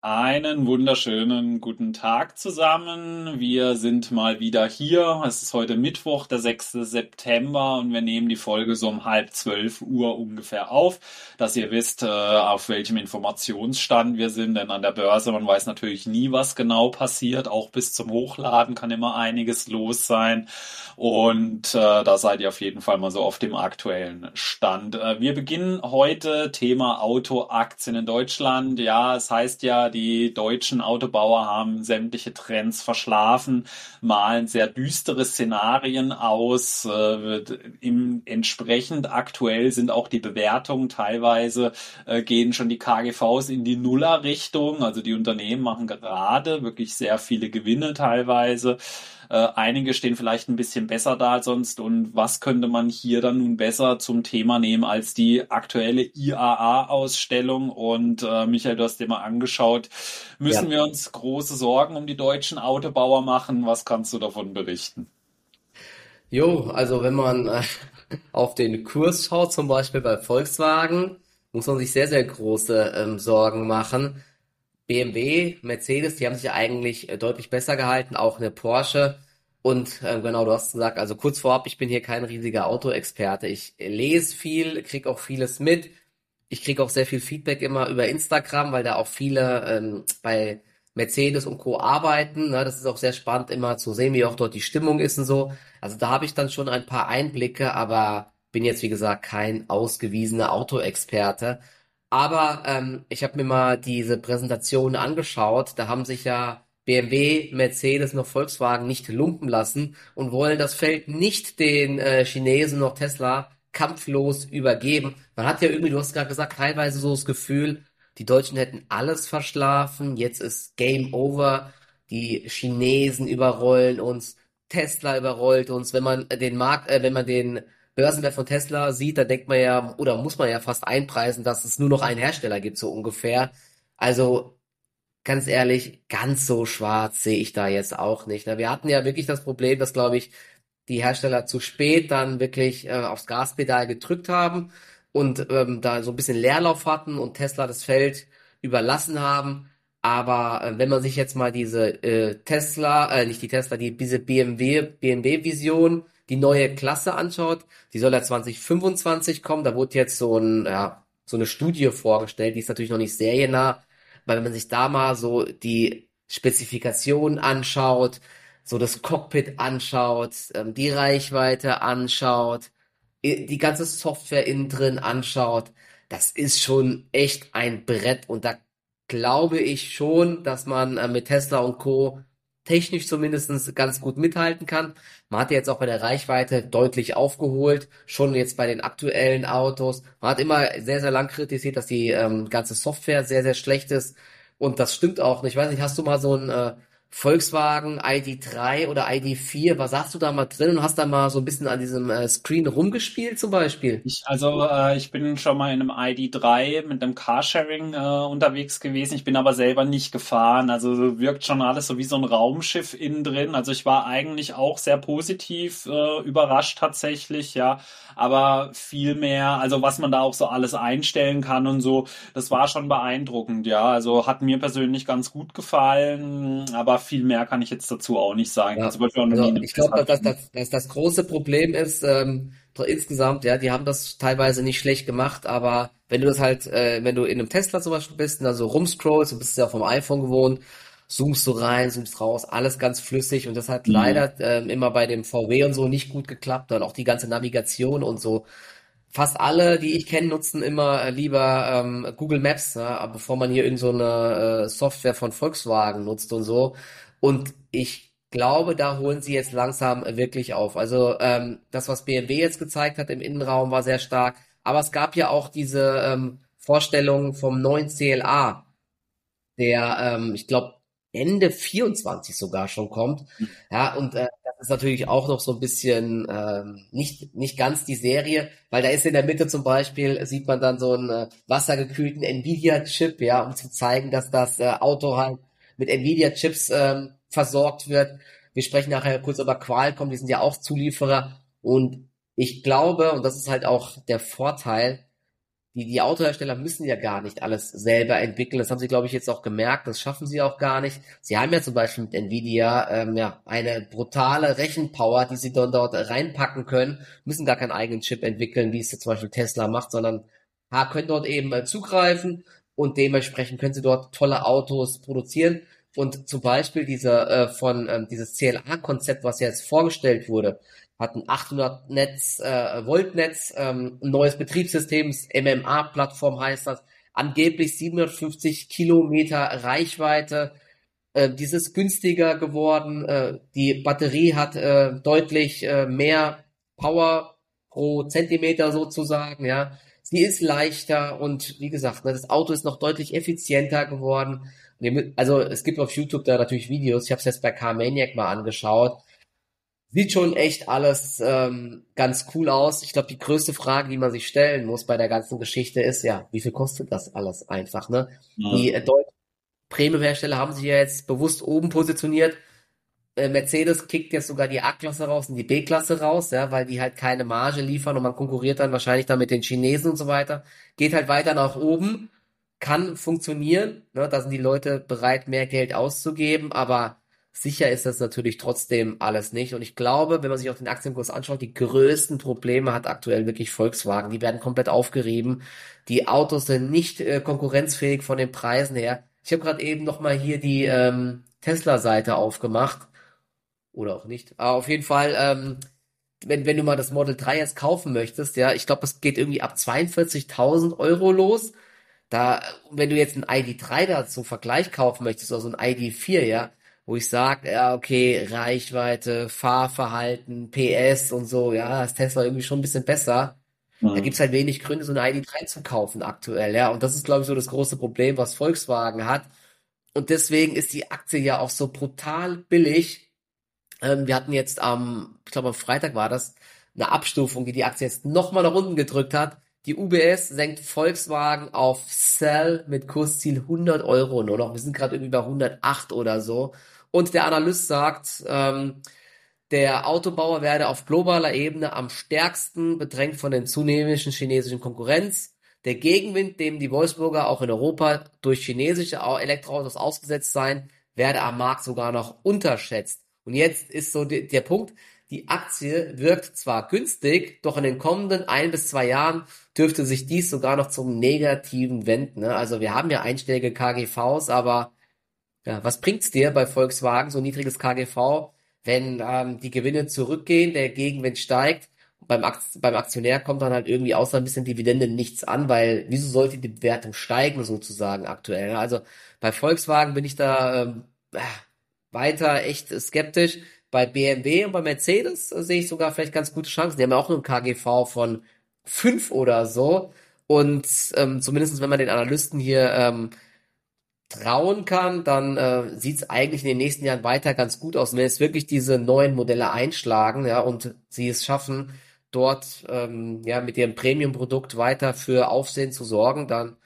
Einen wunderschönen guten Tag zusammen. Wir sind mal wieder hier. Es ist heute Mittwoch, der 6. September und wir nehmen die Folge so um halb zwölf Uhr ungefähr auf, dass ihr wisst, äh, auf welchem Informationsstand wir sind. Denn an der Börse, man weiß natürlich nie, was genau passiert. Auch bis zum Hochladen kann immer einiges los sein. Und äh, da seid ihr auf jeden Fall mal so auf dem aktuellen Stand. Äh, wir beginnen heute Thema Autoaktien in Deutschland. Ja, es heißt ja, die deutschen Autobauer haben sämtliche Trends verschlafen, malen sehr düstere Szenarien aus. Äh, im, entsprechend aktuell sind auch die Bewertungen teilweise, äh, gehen schon die KGVs in die Nuller-Richtung. Also die Unternehmen machen gerade wirklich sehr viele Gewinne teilweise. Äh, einige stehen vielleicht ein bisschen besser da als sonst. Und was könnte man hier dann nun besser zum Thema nehmen als die aktuelle IAA-Ausstellung? Und äh, Michael, du hast dir mal angeschaut. Müssen ja. wir uns große Sorgen um die deutschen Autobauer machen? Was kannst du davon berichten? Jo, also wenn man äh, auf den Kurs schaut, zum Beispiel bei Volkswagen, muss man sich sehr, sehr große ähm, Sorgen machen. BMW, Mercedes, die haben sich eigentlich äh, deutlich besser gehalten, auch eine Porsche. Und äh, genau, du hast gesagt, also kurz vorab, ich bin hier kein riesiger Autoexperte. Ich lese viel, kriege auch vieles mit. Ich kriege auch sehr viel Feedback immer über Instagram, weil da auch viele ähm, bei Mercedes und Co. arbeiten. Ne? Das ist auch sehr spannend, immer zu sehen, wie auch dort die Stimmung ist und so. Also da habe ich dann schon ein paar Einblicke, aber bin jetzt, wie gesagt, kein ausgewiesener Autoexperte. Aber ähm, ich habe mir mal diese Präsentation angeschaut. Da haben sich ja BMW, Mercedes noch Volkswagen nicht lumpen lassen und wollen das Feld nicht den äh, Chinesen noch Tesla kampflos übergeben. Man hat ja irgendwie, du hast gerade gesagt, teilweise so das Gefühl, die Deutschen hätten alles verschlafen. Jetzt ist Game Over. Die Chinesen überrollen uns. Tesla überrollt uns. Wenn man den Markt, äh, wenn man den Börsenwert von Tesla sieht, da denkt man ja, oder muss man ja fast einpreisen, dass es nur noch einen Hersteller gibt, so ungefähr. Also, ganz ehrlich, ganz so schwarz sehe ich da jetzt auch nicht. Wir hatten ja wirklich das Problem, dass, glaube ich, die Hersteller zu spät dann wirklich äh, aufs Gaspedal gedrückt haben und ähm, da so ein bisschen Leerlauf hatten und Tesla das Feld überlassen haben. Aber äh, wenn man sich jetzt mal diese äh, Tesla, äh, nicht die Tesla, die diese BMW, BMW-Vision die neue Klasse anschaut, die soll ja 2025 kommen. Da wurde jetzt so ein, ja, so eine Studie vorgestellt, die ist natürlich noch nicht seriennah, weil wenn man sich da mal so die Spezifikationen anschaut, so das Cockpit anschaut, ähm, die Reichweite anschaut, die ganze Software innen drin anschaut, das ist schon echt ein Brett und da glaube ich schon, dass man äh, mit Tesla und Co technisch zumindest ganz gut mithalten kann. Man hat jetzt auch bei der Reichweite deutlich aufgeholt, schon jetzt bei den aktuellen Autos. Man hat immer sehr, sehr lang kritisiert, dass die ähm, ganze Software sehr, sehr schlecht ist. Und das stimmt auch. Ich weiß nicht, hast du mal so ein äh, Volkswagen ID3 oder ID4. Was sagst du da mal drin und hast da mal so ein bisschen an diesem äh, Screen rumgespielt zum Beispiel? Ich, also äh, ich bin schon mal in einem ID3 mit einem Carsharing äh, unterwegs gewesen. Ich bin aber selber nicht gefahren. Also wirkt schon alles so wie so ein Raumschiff innen drin. Also ich war eigentlich auch sehr positiv äh, überrascht tatsächlich, ja. Aber viel mehr, also was man da auch so alles einstellen kann und so, das war schon beeindruckend, ja. Also hat mir persönlich ganz gut gefallen, aber viel mehr kann ich jetzt dazu auch nicht sagen. Ja. Also, ich glaube, dass, dass, dass das große Problem ist, ähm, insgesamt, ja, die haben das teilweise nicht schlecht gemacht, aber wenn du das halt, äh, wenn du in einem Tesla zum Beispiel bist und da so rumscrollst, du bist ja vom iPhone gewohnt, zoomst du rein, zoomst raus, alles ganz flüssig und das hat mhm. leider ähm, immer bei dem VW und so nicht gut geklappt und auch die ganze Navigation und so. Fast alle, die ich kenne, nutzen immer äh, lieber ähm, Google Maps, ne, bevor man hier in so eine äh, Software von Volkswagen nutzt und so. Und ich glaube, da holen sie jetzt langsam wirklich auf. Also ähm, das, was BMW jetzt gezeigt hat im Innenraum, war sehr stark. Aber es gab ja auch diese ähm, Vorstellung vom neuen CLA, der, ähm, ich glaube, Ende 24 sogar schon kommt. Hm. Ja, und äh, ist natürlich auch noch so ein bisschen ähm, nicht, nicht ganz die Serie, weil da ist in der Mitte zum Beispiel, sieht man dann so einen äh, wassergekühlten Nvidia-Chip, ja, um zu zeigen, dass das äh, Auto halt mit Nvidia-Chips ähm, versorgt wird. Wir sprechen nachher kurz über Qualcomm, die sind ja auch Zulieferer. Und ich glaube, und das ist halt auch der Vorteil, die, die Autohersteller müssen ja gar nicht alles selber entwickeln. Das haben sie, glaube ich, jetzt auch gemerkt. Das schaffen sie auch gar nicht. Sie haben ja zum Beispiel mit Nvidia ähm, ja eine brutale Rechenpower, die sie dann dort reinpacken können, müssen gar keinen eigenen Chip entwickeln, wie es jetzt zum Beispiel Tesla macht, sondern ja, können dort eben äh, zugreifen und dementsprechend können sie dort tolle Autos produzieren. Und zum Beispiel dieser äh, von ähm, dieses CLA-Konzept, was jetzt vorgestellt wurde, hat ein 800 Netz, äh, Volt Netz, ähm, ein neues Betriebssystem, MMA-Plattform heißt das, angeblich 750 Kilometer Reichweite. Äh, dieses günstiger geworden. Äh, die Batterie hat äh, deutlich äh, mehr Power pro Zentimeter sozusagen, ja. Sie ist leichter und wie gesagt, ne, das Auto ist noch deutlich effizienter geworden. Also es gibt auf YouTube da natürlich Videos. Ich habe es jetzt bei Car Maniac mal angeschaut. Sieht schon echt alles ähm, ganz cool aus. Ich glaube, die größte Frage, die man sich stellen muss bei der ganzen Geschichte ist, ja, wie viel kostet das alles einfach, ne? Ja. Die äh, deutschen Premium-Hersteller haben sich ja jetzt bewusst oben positioniert. Äh, Mercedes kickt jetzt sogar die A-Klasse raus und die B-Klasse raus, ja, weil die halt keine Marge liefern und man konkurriert dann wahrscheinlich dann mit den Chinesen und so weiter. Geht halt weiter nach oben, kann funktionieren, ne? Da sind die Leute bereit, mehr Geld auszugeben, aber Sicher ist das natürlich trotzdem alles nicht. Und ich glaube, wenn man sich auch den Aktienkurs anschaut, die größten Probleme hat aktuell wirklich Volkswagen. Die werden komplett aufgerieben. Die Autos sind nicht äh, konkurrenzfähig von den Preisen her. Ich habe gerade eben noch mal hier die ähm, Tesla-Seite aufgemacht. Oder auch nicht. Aber auf jeden Fall, ähm, wenn, wenn du mal das Model 3 jetzt kaufen möchtest, ja, ich glaube, es geht irgendwie ab 42.000 Euro los. Da, wenn du jetzt ein ID3 da zum Vergleich kaufen möchtest, oder so ein ID4, ja, wo ich sage, ja, okay, Reichweite, Fahrverhalten, PS und so, ja, das Tesla irgendwie schon ein bisschen besser. Mhm. Da gibt's halt wenig Gründe, so eine ID3 zu kaufen aktuell, ja. Und das ist, glaube ich, so das große Problem, was Volkswagen hat. Und deswegen ist die Aktie ja auch so brutal billig. Ähm, wir hatten jetzt am, ich glaube am Freitag war das, eine Abstufung, die die Aktie jetzt nochmal nach unten gedrückt hat. Die UBS senkt Volkswagen auf Sell mit Kursziel 100 Euro nur noch. Wir sind gerade irgendwie bei 108 oder so. Und der Analyst sagt, ähm, der Autobauer werde auf globaler Ebene am stärksten bedrängt von den zunehmenden chinesischen Konkurrenz. Der Gegenwind, dem die Wolfsburger auch in Europa durch chinesische Elektroautos ausgesetzt seien, werde am Markt sogar noch unterschätzt. Und jetzt ist so die, der Punkt, die Aktie wirkt zwar günstig, doch in den kommenden ein bis zwei Jahren dürfte sich dies sogar noch zum Negativen wenden. Ne? Also wir haben ja einstellige KGVs, aber ja, was bringt's dir bei Volkswagen, so niedriges KGV, wenn ähm, die Gewinne zurückgehen, der Gegenwind steigt? Beim, Akt beim Aktionär kommt dann halt irgendwie außer ein bisschen Dividende nichts an, weil wieso sollte die Bewertung steigen sozusagen aktuell? Also bei Volkswagen bin ich da ähm, äh, weiter echt skeptisch. Bei BMW und bei Mercedes äh, sehe ich sogar vielleicht ganz gute Chancen. Die haben ja auch nur ein KGV von fünf oder so. Und ähm, zumindest wenn man den Analysten hier ähm, trauen kann, dann äh, sieht es eigentlich in den nächsten Jahren weiter ganz gut aus. Und wenn es wirklich diese neuen Modelle einschlagen, ja, und sie es schaffen, dort ähm, ja mit ihrem Premium-Produkt weiter für Aufsehen zu sorgen, dann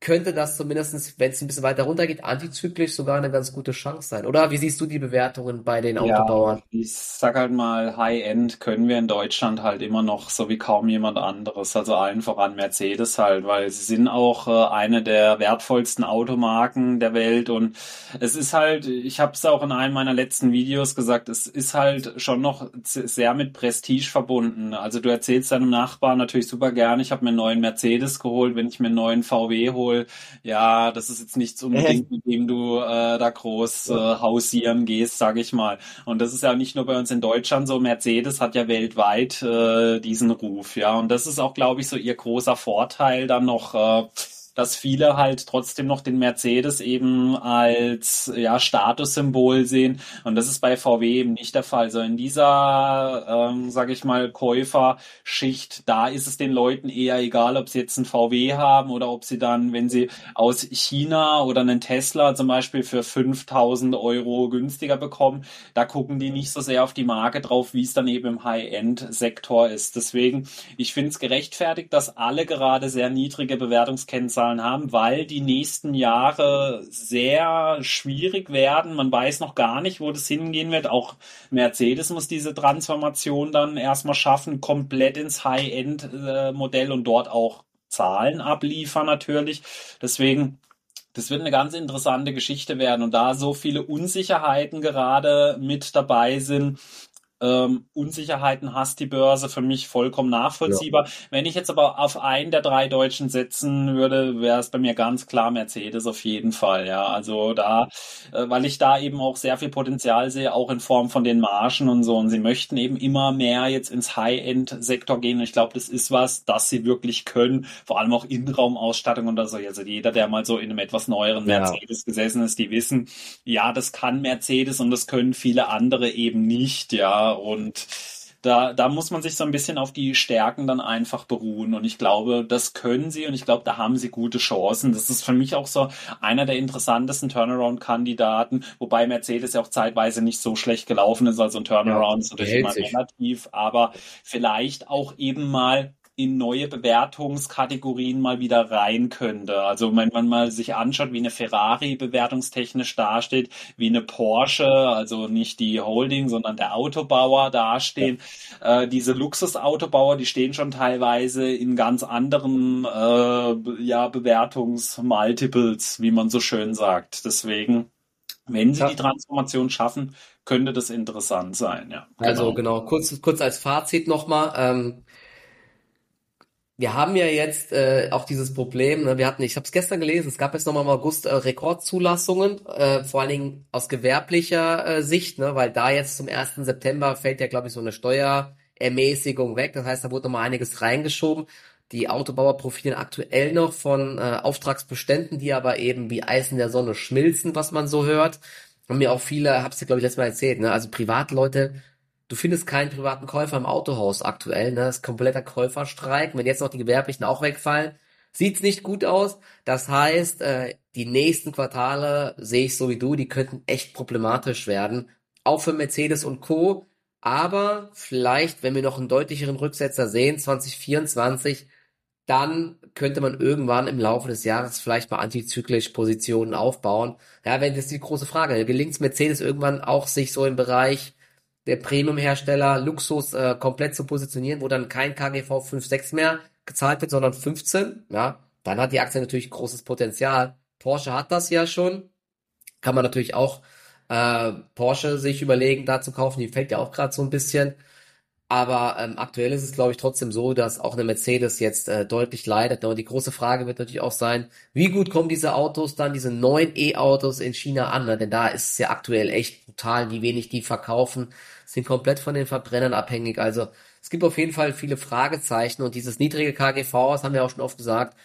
könnte das zumindestens, wenn es ein bisschen weiter runtergeht, antizyklisch sogar eine ganz gute Chance sein. Oder wie siehst du die Bewertungen bei den Autobauern? Ja, ich sag halt mal, High-End können wir in Deutschland halt immer noch so wie kaum jemand anderes. Also allen voran Mercedes halt, weil sie sind auch äh, eine der wertvollsten Automarken der Welt und es ist halt, ich habe es auch in einem meiner letzten Videos gesagt, es ist halt schon noch sehr mit Prestige verbunden. Also du erzählst deinem Nachbarn natürlich super gern, ich habe mir einen neuen Mercedes geholt, wenn ich mir einen neuen VW hole, Alkohol, ja, das ist jetzt nichts unbedingt, mit dem du äh, da groß äh, hausieren gehst, sag ich mal. Und das ist ja nicht nur bei uns in Deutschland so. Mercedes hat ja weltweit äh, diesen Ruf, ja. Und das ist auch, glaube ich, so ihr großer Vorteil dann noch. Äh, dass viele halt trotzdem noch den Mercedes eben als ja, Statussymbol sehen. Und das ist bei VW eben nicht der Fall. Also in dieser, ähm, sage ich mal, Käuferschicht, da ist es den Leuten eher egal, ob sie jetzt einen VW haben oder ob sie dann, wenn sie aus China oder einen Tesla zum Beispiel für 5000 Euro günstiger bekommen, da gucken die nicht so sehr auf die Marke drauf, wie es dann eben im High-End-Sektor ist. Deswegen, ich finde es gerechtfertigt, dass alle gerade sehr niedrige Bewertungskennzahlen Zahlen haben, weil die nächsten Jahre sehr schwierig werden. Man weiß noch gar nicht, wo das hingehen wird. Auch Mercedes muss diese Transformation dann erstmal schaffen, komplett ins High-End-Modell und dort auch Zahlen abliefern natürlich. Deswegen das wird eine ganz interessante Geschichte werden und da so viele Unsicherheiten gerade mit dabei sind, ähm, Unsicherheiten hast die Börse für mich vollkommen nachvollziehbar. Ja. Wenn ich jetzt aber auf einen der drei Deutschen setzen würde, wäre es bei mir ganz klar Mercedes auf jeden Fall. Ja, also da, äh, weil ich da eben auch sehr viel Potenzial sehe, auch in Form von den Margen und so. Und sie möchten eben immer mehr jetzt ins High-End-Sektor gehen. Und ich glaube, das ist was, das sie wirklich können. Vor allem auch Innenraumausstattung und so. Also jeder, der mal so in einem etwas neueren Mercedes ja. gesessen ist, die wissen, ja, das kann Mercedes und das können viele andere eben nicht. Ja, und da, da muss man sich so ein bisschen auf die Stärken dann einfach beruhen. Und ich glaube, das können sie und ich glaube, da haben sie gute Chancen. Das ist für mich auch so einer der interessantesten Turnaround-Kandidaten, wobei Mercedes ja auch zeitweise nicht so schlecht gelaufen ist. Also ein Turnaround ja, ist natürlich immer relativ, aber vielleicht auch eben mal in neue Bewertungskategorien mal wieder rein könnte. Also wenn man mal sich anschaut, wie eine Ferrari bewertungstechnisch dasteht, wie eine Porsche, also nicht die Holding, sondern der Autobauer dastehen. Ja. Äh, diese Luxusautobauer, die stehen schon teilweise in ganz anderen äh, ja, Bewertungsmultiples, wie man so schön sagt. Deswegen, wenn sie ja. die Transformation schaffen, könnte das interessant sein. Ja, also genau. Also genau, kurz, kurz als Fazit nochmal. Ähm, wir haben ja jetzt äh, auch dieses Problem, ne? wir hatten, ich habe es gestern gelesen, es gab jetzt nochmal im August äh, Rekordzulassungen, äh, vor allen Dingen aus gewerblicher äh, Sicht, ne? weil da jetzt zum 1. September fällt ja, glaube ich, so eine Steuerermäßigung weg. Das heißt, da wurde nochmal einiges reingeschoben. Die Autobauer profitieren aktuell noch von äh, Auftragsbeständen, die aber eben wie Eis in der Sonne schmilzen, was man so hört. Und mir auch viele, hab's dir, glaube ich, letztes Mal erzählt, ne? also Privatleute Du findest keinen privaten Käufer im Autohaus aktuell, ne? Das ist kompletter Käuferstreik. Wenn jetzt noch die Gewerblichen auch wegfallen, sieht's nicht gut aus. Das heißt, äh, die nächsten Quartale sehe ich so wie du, die könnten echt problematisch werden. Auch für Mercedes und Co. Aber vielleicht, wenn wir noch einen deutlicheren Rücksetzer sehen, 2024, dann könnte man irgendwann im Laufe des Jahres vielleicht mal antizyklisch Positionen aufbauen. Ja, wenn das ist die große Frage. Gelingt Mercedes irgendwann auch, sich so im Bereich der Premium-Hersteller Luxus äh, komplett zu positionieren, wo dann kein KGV 5, 6 mehr gezahlt wird, sondern 15, ja, dann hat die Aktie natürlich großes Potenzial. Porsche hat das ja schon. Kann man natürlich auch äh, Porsche sich überlegen, da zu kaufen. Die fällt ja auch gerade so ein bisschen. Aber ähm, aktuell ist es, glaube ich, trotzdem so, dass auch eine Mercedes jetzt äh, deutlich leidet. Und die große Frage wird natürlich auch sein, wie gut kommen diese Autos dann, diese neuen E-Autos in China an? Ne? Denn da ist es ja aktuell echt brutal, wie wenig die verkaufen sind komplett von den Verbrennern abhängig. Also es gibt auf jeden Fall viele Fragezeichen und dieses niedrige KGV, das haben wir auch schon oft gesagt,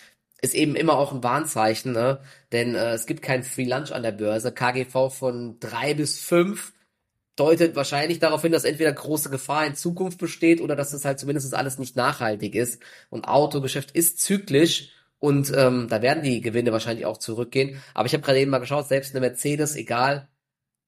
ist eben immer auch ein Warnzeichen, ne? denn äh, es gibt kein Free Lunch an der Börse. KGV von drei bis fünf deutet wahrscheinlich darauf hin, dass entweder große Gefahr in Zukunft besteht oder dass es halt zumindest alles nicht nachhaltig ist. Und Autogeschäft ist zyklisch und ähm, da werden die Gewinne wahrscheinlich auch zurückgehen. Aber ich habe gerade eben mal geschaut, selbst eine Mercedes, egal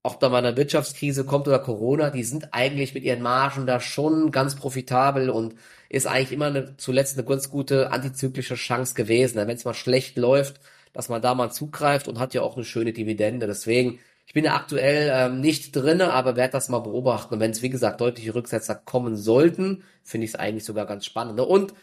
ob da mal eine Wirtschaftskrise kommt oder Corona, die sind eigentlich mit ihren Margen da schon ganz profitabel und ist eigentlich immer eine, zuletzt eine ganz gute antizyklische Chance gewesen. Wenn es mal schlecht läuft, dass man da mal zugreift und hat ja auch eine schöne Dividende. Deswegen, ich bin ja aktuell ähm, nicht drinne, aber werde das mal beobachten. Und wenn es, wie gesagt, deutliche Rücksetzer kommen sollten, finde ich es eigentlich sogar ganz spannend. Und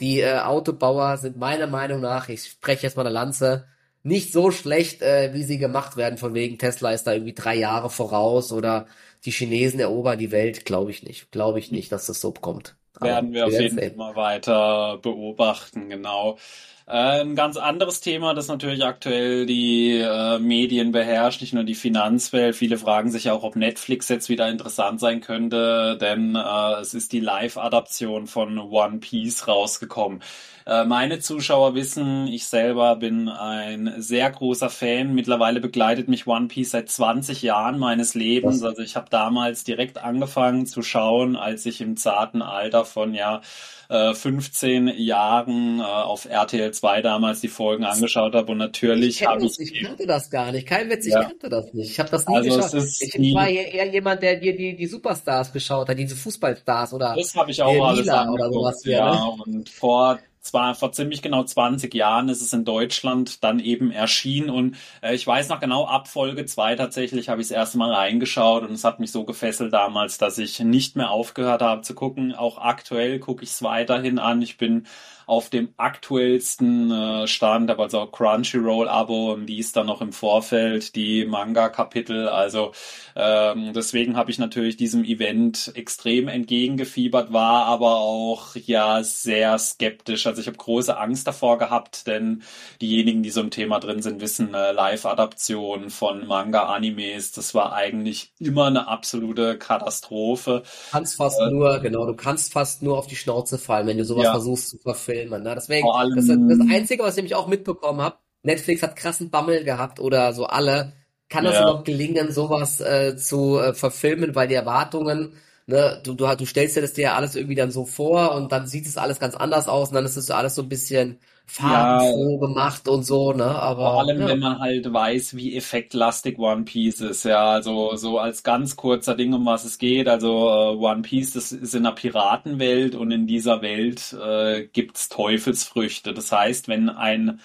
die äh, Autobauer sind meiner Meinung nach, ich spreche jetzt mal eine Lanze, nicht so schlecht, äh, wie sie gemacht werden, von wegen Tesla ist da irgendwie drei Jahre voraus oder die Chinesen erobern die Welt, glaube ich nicht. Glaube ich nicht, dass das so kommt. Werden wir, wir auf jeden Fall mal weiter beobachten, genau. Äh, ein ganz anderes Thema, das natürlich aktuell die äh, Medien beherrscht, nicht nur die Finanzwelt. Viele fragen sich auch, ob Netflix jetzt wieder interessant sein könnte, denn äh, es ist die Live-Adaption von One Piece rausgekommen. Meine Zuschauer wissen, ich selber bin ein sehr großer Fan. Mittlerweile begleitet mich One Piece seit 20 Jahren meines Lebens. Also ich habe damals direkt angefangen zu schauen, als ich im zarten Alter von ja 15 äh, Jahren äh, auf RTL 2 damals die Folgen angeschaut habe und natürlich habe ich ich kannte das gar nicht. Kein Witz, ich ja. kannte das nicht. Ich habe das nie also geschaut. ich war eher jemand, der dir die, die Superstars geschaut hat, diese Fußballstars oder Das habe ich auch alles oder sowas hier, ja, ne? und vor zwar vor ziemlich genau 20 Jahren ist es in Deutschland dann eben erschienen und äh, ich weiß noch genau, ab Folge 2 tatsächlich habe ich das erste Mal reingeschaut und es hat mich so gefesselt damals, dass ich nicht mehr aufgehört habe zu gucken. Auch aktuell gucke ich es weiterhin an. Ich bin auf dem aktuellsten äh, Stand, habe also auch Crunchyroll-Abo und die ist dann noch im Vorfeld, die Manga-Kapitel. Also ähm, deswegen habe ich natürlich diesem Event extrem entgegengefiebert, war aber auch ja sehr skeptisch. Also ich habe große Angst davor gehabt, denn diejenigen, die so im Thema drin sind, wissen, äh, Live-Adaption von Manga-Animes, das war eigentlich immer eine absolute Katastrophe. Du kannst fast äh, nur, genau, du kannst fast nur auf die Schnauze fallen, wenn du sowas ja. versuchst zu verfilmen. Ne? Deswegen, allem, das, das Einzige, was ich nämlich auch mitbekommen habe, Netflix hat krassen Bammel gehabt oder so alle. Kann das ja. überhaupt gelingen, sowas äh, zu äh, verfilmen, weil die Erwartungen ne, du, du, du stellst dir das dir ja alles irgendwie dann so vor und dann sieht es alles ganz anders aus und dann ist es alles so ein bisschen farbenfroh ja, gemacht und so, ne? Aber vor allem, ja. wenn man halt weiß, wie effektlastig One Piece ist, ja, also so als ganz kurzer Ding, um was es geht. Also uh, One Piece, das ist in einer Piratenwelt und in dieser Welt äh, gibt's Teufelsfrüchte. Das heißt, wenn ein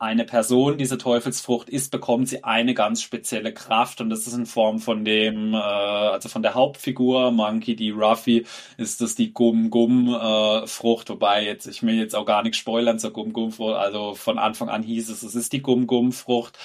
eine Person diese Teufelsfrucht isst, bekommt sie eine ganz spezielle Kraft und das ist in Form von dem, äh, also von der Hauptfigur Monkey D. Ruffy, ist das die Gum Gum äh, Frucht, wobei jetzt ich will jetzt auch gar nicht spoilern zur Gum Gum Frucht, also von Anfang an hieß es, es ist die Gum Gum Frucht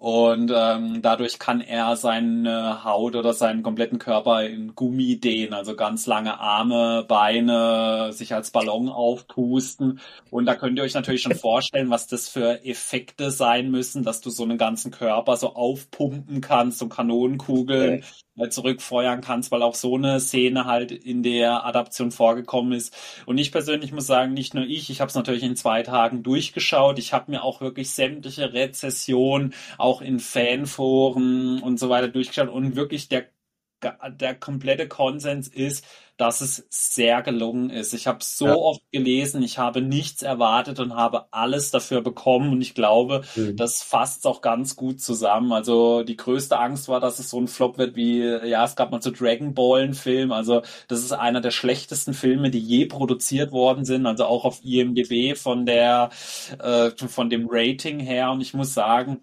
und ähm, dadurch kann er seine Haut oder seinen kompletten Körper in Gummi dehnen, also ganz lange Arme, Beine, sich als Ballon aufpusten. Und da könnt ihr euch natürlich schon vorstellen, was das für Effekte sein müssen, dass du so einen ganzen Körper so aufpumpen kannst, so Kanonenkugeln. Okay zurückfeuern kannst, weil auch so eine Szene halt in der Adaption vorgekommen ist. Und ich persönlich muss sagen, nicht nur ich, ich habe es natürlich in zwei Tagen durchgeschaut. Ich habe mir auch wirklich sämtliche Rezessionen, auch in Fanforen und so weiter durchgeschaut und wirklich der der komplette Konsens ist, dass es sehr gelungen ist. Ich habe so ja. oft gelesen, ich habe nichts erwartet und habe alles dafür bekommen und ich glaube, mhm. das fasst auch ganz gut zusammen. Also die größte Angst war, dass es so ein Flop wird wie, ja, es gab mal so Dragon Ball einen Film, also das ist einer der schlechtesten Filme, die je produziert worden sind, also auch auf IMDb von der, äh, von dem Rating her und ich muss sagen,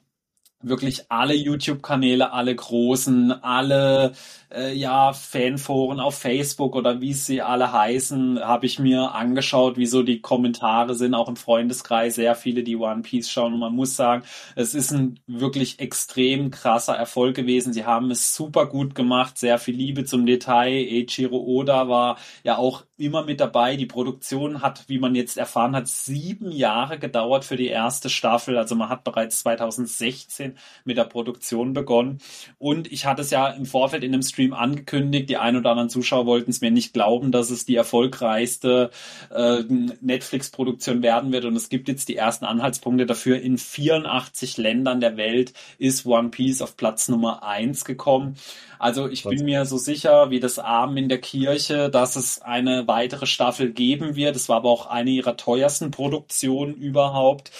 wirklich alle YouTube-Kanäle, alle großen, alle äh, ja Fanforen auf Facebook oder wie sie alle heißen, habe ich mir angeschaut, wie so die Kommentare sind, auch im Freundeskreis, sehr viele, die One Piece schauen. Und man muss sagen, es ist ein wirklich extrem krasser Erfolg gewesen. Sie haben es super gut gemacht, sehr viel Liebe zum Detail. Eiichiro Oda war ja auch immer mit dabei. Die Produktion hat, wie man jetzt erfahren hat, sieben Jahre gedauert für die erste Staffel. Also man hat bereits 2016 mit der Produktion begonnen. Und ich hatte es ja im Vorfeld in einem Stream angekündigt. Die ein oder anderen Zuschauer wollten es mir nicht glauben, dass es die erfolgreichste äh, Netflix-Produktion werden wird. Und es gibt jetzt die ersten Anhaltspunkte dafür. In 84 Ländern der Welt ist One Piece auf Platz Nummer eins gekommen. Also ich bin mir so sicher wie das Abend in der Kirche, dass es eine weitere Staffel geben wird. Es war aber auch eine ihrer teuersten Produktionen überhaupt.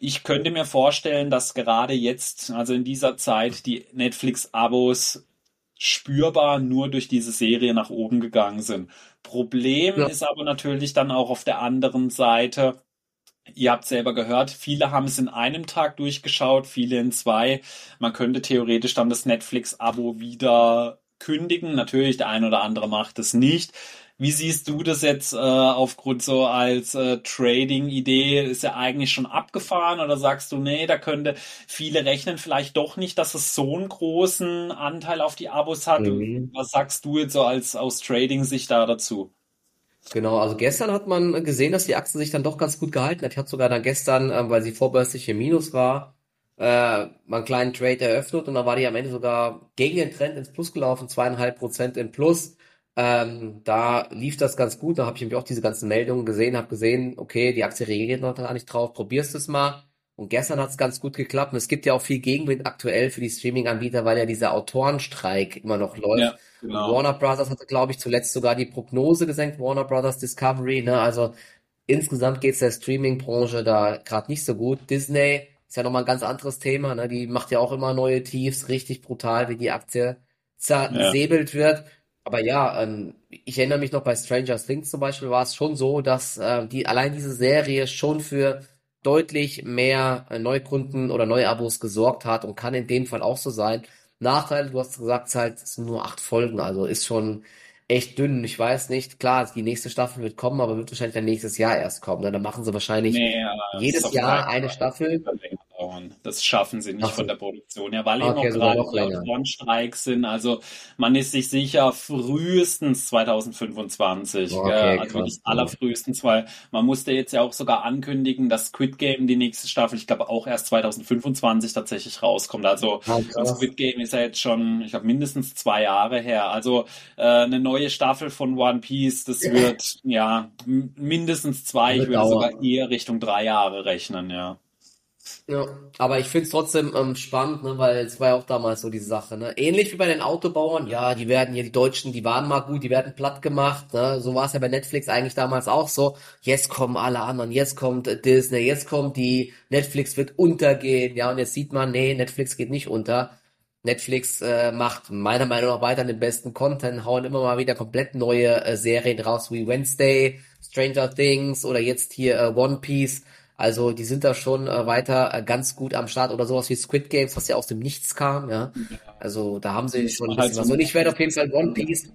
Ich könnte mir vorstellen, dass gerade jetzt, also in dieser Zeit, die Netflix-Abos spürbar nur durch diese Serie nach oben gegangen sind. Problem ja. ist aber natürlich dann auch auf der anderen Seite, Ihr habt selber gehört, viele haben es in einem Tag durchgeschaut, viele in zwei. Man könnte theoretisch dann das Netflix-Abo wieder kündigen. Natürlich, der ein oder andere macht es nicht. Wie siehst du das jetzt äh, aufgrund so als äh, Trading-Idee? Ist ja eigentlich schon abgefahren oder sagst du, nee, da könnte viele rechnen vielleicht doch nicht, dass es so einen großen Anteil auf die Abos hat? Mhm. Was sagst du jetzt so als aus Trading-Sicht da dazu? Genau, also gestern hat man gesehen, dass die Aktie sich dann doch ganz gut gehalten hat. Ich hatte sogar dann gestern, äh, weil sie vorbörslich im Minus war, äh, mal einen kleinen Trade eröffnet und dann war die am Ende sogar gegen den Trend ins Plus gelaufen, zweieinhalb Prozent im Plus. Ähm, da lief das ganz gut. Da habe ich nämlich auch diese ganzen Meldungen gesehen, habe gesehen, okay, die Aktie reagiert noch gar nicht drauf, probierst es mal. Und gestern hat es ganz gut geklappt. Und es gibt ja auch viel Gegenwind aktuell für die Streaming-Anbieter, weil ja dieser Autorenstreik immer noch läuft. Ja, genau. Warner Brothers hatte, glaube ich, zuletzt sogar die Prognose gesenkt, Warner Brothers Discovery. Ne? Also insgesamt geht's der Streaming-Branche da gerade nicht so gut. Disney ist ja nochmal ein ganz anderes Thema. Ne? Die macht ja auch immer neue Tiefs, richtig brutal, wie die Aktie zersäbelt ja. wird. Aber ja, ähm, ich erinnere mich noch bei Stranger Things zum Beispiel war es schon so, dass äh, die allein diese Serie schon für deutlich mehr äh, Neukunden oder Neuabos gesorgt hat und kann in dem Fall auch so sein. Nachteil, du hast gesagt, halt, es sind nur acht Folgen, also ist schon echt dünn. Ich weiß nicht, klar, die nächste Staffel wird kommen, aber wird wahrscheinlich dann nächstes Jahr erst kommen. Ne? Dann machen sie wahrscheinlich Nee, jedes Jahr eine. Staffel. länger dauern. Das schaffen sie nicht Ach von so, der Produktion her, weil eben auch okay, sogar gerade noch die länger. Autorenstreiks sind. Also man ist sich sicher frühestens 2025. Gell? Okay, Also wirklich krass. Allerfrühestens, weil man musste jetzt ja auch sogar ankündigen, dass Squid Game die nächste Staffel, ich glaube auch erst 2025 tatsächlich rauskommt. Also Ah, und krass. Squid Game ist ja jetzt schon, ich glaube, mindestens zwei Jahre her. Also äh, eine neue Staffel von One Piece, das wird ja mindestens zwei, ich würde sogar eher Richtung drei Jahre rechnen, ja. Ja, aber ich find's trotzdem ähm, spannend, ne, weil es war ja auch damals so die Sache, ne? Ähnlich wie bei den Autobauern, ja, die werden ja, die Deutschen, die waren mal gut, die werden platt gemacht, ne? So war es ja bei Netflix eigentlich damals auch so. Jetzt kommen alle anderen, jetzt kommt äh, Disney, jetzt kommt die, Netflix wird untergehen, ja, und jetzt sieht man, nee, Netflix geht nicht unter. Netflix äh, macht meiner Meinung nach weiter den besten Content, hauen immer mal wieder komplett neue äh, Serien raus, wie Wednesday, Stranger Things oder jetzt hier äh, One Piece. Also die sind da schon äh, weiter äh, ganz gut am Start oder sowas wie Squid Games, was ja aus dem Nichts kam, ja. Also da haben sie schon ein halt bisschen was. Und ich werde auf jeden Fall One Piece,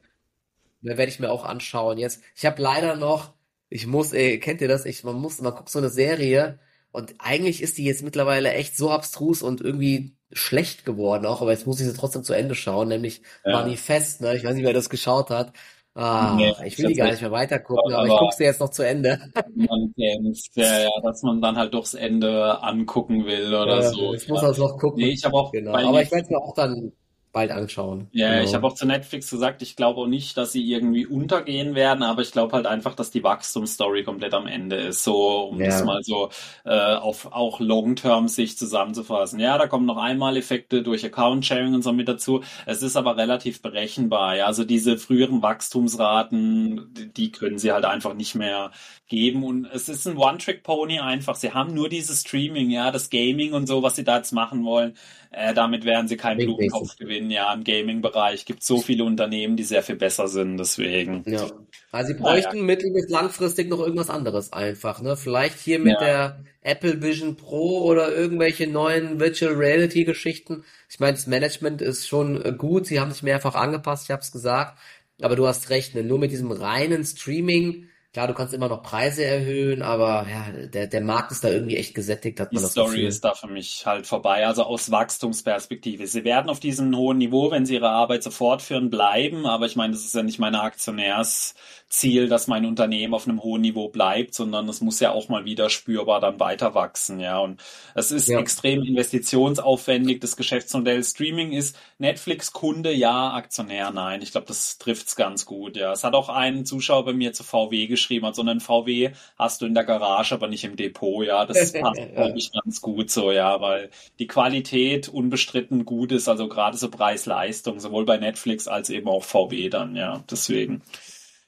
da werde ich mir auch anschauen jetzt. Ich habe leider noch, ich muss, ey, kennt ihr das? Ich, man muss, man guckt so eine Serie und eigentlich ist die jetzt mittlerweile echt so abstrus und irgendwie schlecht geworden auch, aber jetzt muss ich sie trotzdem zu Ende schauen, nämlich Ja. Manifest, ne? Ich weiß nicht, wer das geschaut hat. Nee, Ah, ich will die gar nicht mehr weitergucken, aber ich Aber gucke sie jetzt noch zu Ende. man kennt ja, ja, dass man dann halt durchs Ende angucken will oder Äh, so. ich muss Ja. das noch Nee, gucken. ich habe auch Genau. Aber ich werde es mir auch dann bald anschauen. Ja, ich habe Genau. auch zu Netflix gesagt, ich glaube auch nicht, dass sie irgendwie untergehen werden, aber ich glaube halt einfach, dass die Wachstumsstory komplett am Ende ist, so um das Ja. mal so äh, auf auch Long-Term-Sicht zusammenzufassen. Ja, da kommen noch einmal Effekte durch Account-Sharing und so mit dazu. Es ist aber relativ berechenbar. Ja, also diese früheren Wachstumsraten, die, die können sie halt einfach nicht mehr geben und es ist ein One-Trick-Pony einfach. Sie haben nur dieses Streaming, ja, das Gaming und so, was sie da jetzt machen wollen. Äh, damit werden sie keinen nichts. gewinnen. Ja, im Gaming-Bereich gibt so viele Unternehmen, die sehr viel besser sind. Deswegen, Ja. Also sie naja, bräuchten mittel- bis langfristig noch irgendwas anderes einfach, ne? Vielleicht hier mit ja, der Apple Vision Pro oder irgendwelche neuen Virtual Reality Geschichten. Ich meine, das Management ist schon äh, gut, sie haben sich mehrfach angepasst, ich habe es gesagt, aber du hast recht, ne? Nur mit diesem reinen Streaming, klar, du kannst immer noch Preise erhöhen, aber ja, der, der Markt ist da irgendwie echt gesättigt, hat die man das Story Gefühl. ist da für mich halt vorbei. Also aus Wachstumsperspektive. Sie werden auf diesem hohen Niveau, wenn sie ihre Arbeit so fortführen, bleiben. Aber ich meine, das ist ja nicht meine Aktionärsziel, dass mein Unternehmen auf einem hohen Niveau bleibt, sondern es muss ja auch mal wieder spürbar dann weiter wachsen. Ja, und es ist Ja. extrem investitionsaufwendig. Das Geschäftsmodell Streaming ist Netflix-Kunde, ja, Aktionär, nein. Ich glaube, das trifft's ganz gut. Ja, es hat auch ein Zuschauer bei mir zu VW geschrieben, also einen VW hast du in der Garage, aber nicht im Depot. Ja, das passt, glaube ich, ganz gut so, ja, weil die Qualität unbestritten gut ist, also gerade so Preis-Leistung, sowohl bei Netflix als eben auch VW dann, ja, deswegen.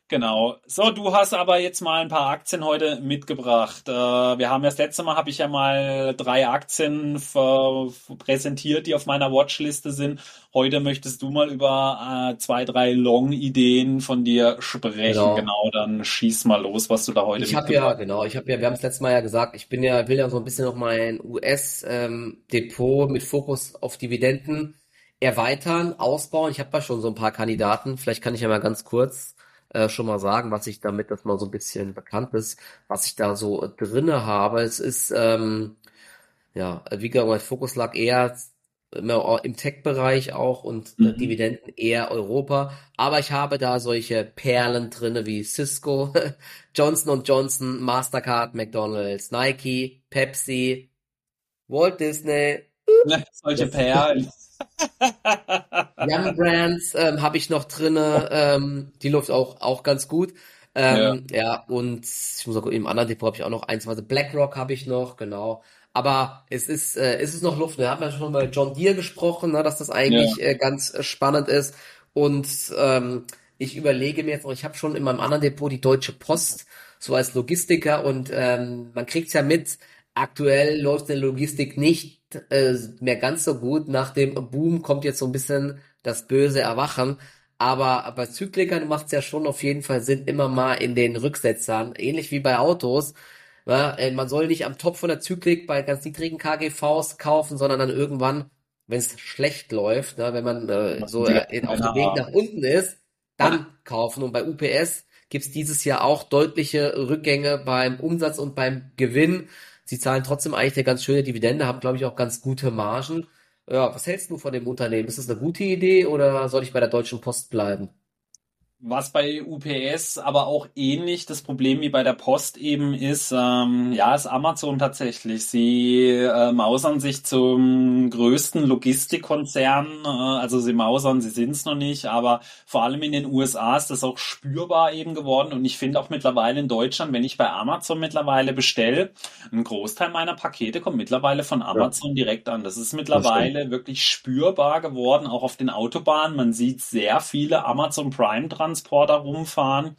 Genau. So, du hast aber jetzt mal ein paar Aktien heute mitgebracht. Äh, wir haben ja das letzte Mal habe ich ja mal drei Aktien präsentiert, die auf meiner Watchliste sind. Heute möchtest du mal über äh, zwei, drei Long-Ideen von dir sprechen. Genau. Genau, dann schieß mal los, was du da heute Ich habe ja, mitgebracht genau, ich habe ja, wir haben es letztes Mal ja gesagt, ich bin ja, will ja so ein bisschen noch mein US-Depot mit Fokus auf Dividenden erweitern, ausbauen. Ich habe da schon so ein paar Kandidaten. Vielleicht kann ich ja mal ganz kurz äh, schon mal sagen, was ich damit, dass mal so ein bisschen bekannt ist, was ich da so drinne habe. Es ist, ähm, ja, wie gesagt, mein Fokus lag eher immer im Tech-Bereich auch und äh, Mhm. Dividenden eher Europa. Aber ich habe da solche Perlen drinne wie Cisco, Johnson Johnson, Mastercard, McDonald's, Nike, Pepsi, Walt Disney, Ne, Solche Perlen. Young Brands ähm, habe ich noch drinne, ähm, die läuft auch auch ganz gut. Ja. Ähm, ja, und ich muss auch im anderen Depot habe ich auch noch eins, also BlackRock habe ich noch, genau. Aber es ist, äh, es ist noch Luft. Wir haben ja schon bei John Deere gesprochen, ne, dass das Ja. eigentlich äh, ganz äh, spannend ist. Und ähm, ich überlege mir jetzt noch, ich habe schon in meinem anderen Depot die Deutsche Post, so als Logistiker und ähm, man kriegt's ja mit, aktuell läuft in der Logistik nicht äh, mehr ganz so gut. Nach dem Boom kommt jetzt so ein bisschen das böse Erwachen. Aber bei Zyklikern macht's ja schon auf jeden Fall Sinn, immer mal in den Rücksetzern, ähnlich wie bei Autos. Ja, äh, man soll nicht am Top von der Zyklik bei ganz niedrigen KGVs kaufen, sondern dann irgendwann, wenn es schlecht läuft, ne, wenn man äh, so äh, in, auf dem Weg nach unten ist, dann kaufen. Und bei UPS gibt's dieses Jahr auch deutliche Rückgänge beim Umsatz und beim Gewinn. Sie zahlen trotzdem eigentlich eine ganz schöne Dividende, haben, glaube ich, auch ganz gute Margen. Ja, was hältst du von dem Unternehmen? Ist das eine gute Idee oder soll ich bei der Deutschen Post bleiben? Was bei UPS aber auch ähnlich das Problem wie bei der Post eben ist, ähm, ja, ist Amazon tatsächlich. Sie äh, mausern sich zum größten Logistikkonzern, äh, also sie mausern, sie sind es noch nicht, aber vor allem in den USA ist das auch spürbar eben geworden und ich finde auch mittlerweile in Deutschland, wenn ich bei Amazon mittlerweile bestelle, ein Großteil meiner Pakete kommt mittlerweile von Amazon ja. direkt an. Das ist mittlerweile wirklich spürbar geworden, auch auf den Autobahnen. Man sieht sehr viele Amazon Prime dran Transporter rumfahren.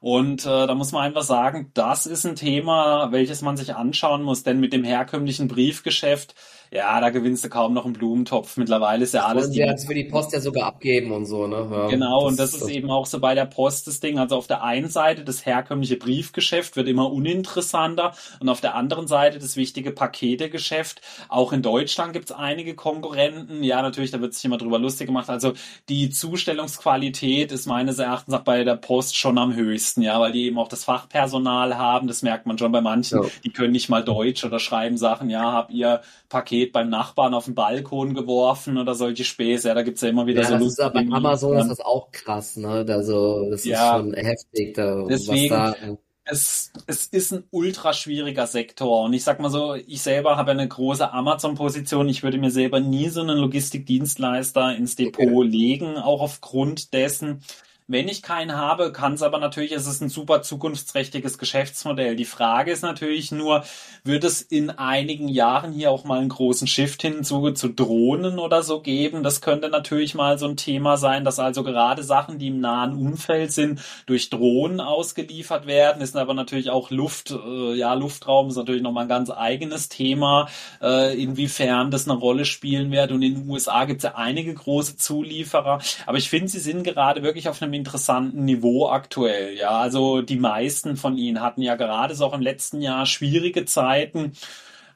Und äh, da muss man einfach sagen, das ist ein Thema, welches man sich anschauen muss, denn mit dem herkömmlichen Briefgeschäft ja, da gewinnst du kaum noch einen Blumentopf. Mittlerweile ist ja das alles. Sie jetzt für die Post ja sogar abgeben und so, ne? Ja, genau, das und das ist, ist eben auch so bei der Post das Ding. Also auf der einen Seite das herkömmliche Briefgeschäft wird immer uninteressanter und auf der anderen Seite das wichtige Paketegeschäft. Auch in Deutschland gibt's einige Konkurrenten. Ja, natürlich, da wird sich immer drüber lustig gemacht. Also die Zustellungsqualität ist meines Erachtens auch bei der Post schon am höchsten, ja, weil die eben auch das Fachpersonal haben. Das merkt man schon bei manchen. Ja. Die können nicht mal Deutsch oder schreiben Sachen, ja, habt ihr Paket Paket beim Nachbarn auf den Balkon geworfen oder solche Späße. Ja, da gibt's ja immer wieder ja, so das lustige ist aber bei Amazon ist das auch krass, ne? Also, das ja, ist schon heftig, da, deswegen, was da es, es ist ein ultra schwieriger Sektor. Und ich sag mal so, ich selber habe eine große Amazon-Position. Ich würde mir selber nie so einen Logistikdienstleister ins Depot okay. legen, auch aufgrund dessen, wenn ich keinen habe, kann es aber natürlich, es ist ein super zukunftsträchtiges Geschäftsmodell. Die Frage ist natürlich nur, wird es in einigen Jahren hier auch mal einen großen Shift hin zu, zu Drohnen oder so geben? Das könnte natürlich mal so ein Thema sein, dass also gerade Sachen, die im nahen Umfeld sind, durch Drohnen ausgeliefert werden. Ist aber natürlich auch Luft, äh, ja, Luftraum ist natürlich nochmal ein ganz eigenes Thema, äh, inwiefern das eine Rolle spielen wird. Und in den USA gibt es ja einige große Zulieferer. Aber ich finde, sie sind gerade wirklich auf einem interessanten Niveau aktuell. Ja, also die meisten von ihnen hatten ja gerade so auch im letzten Jahr schwierige Zeiten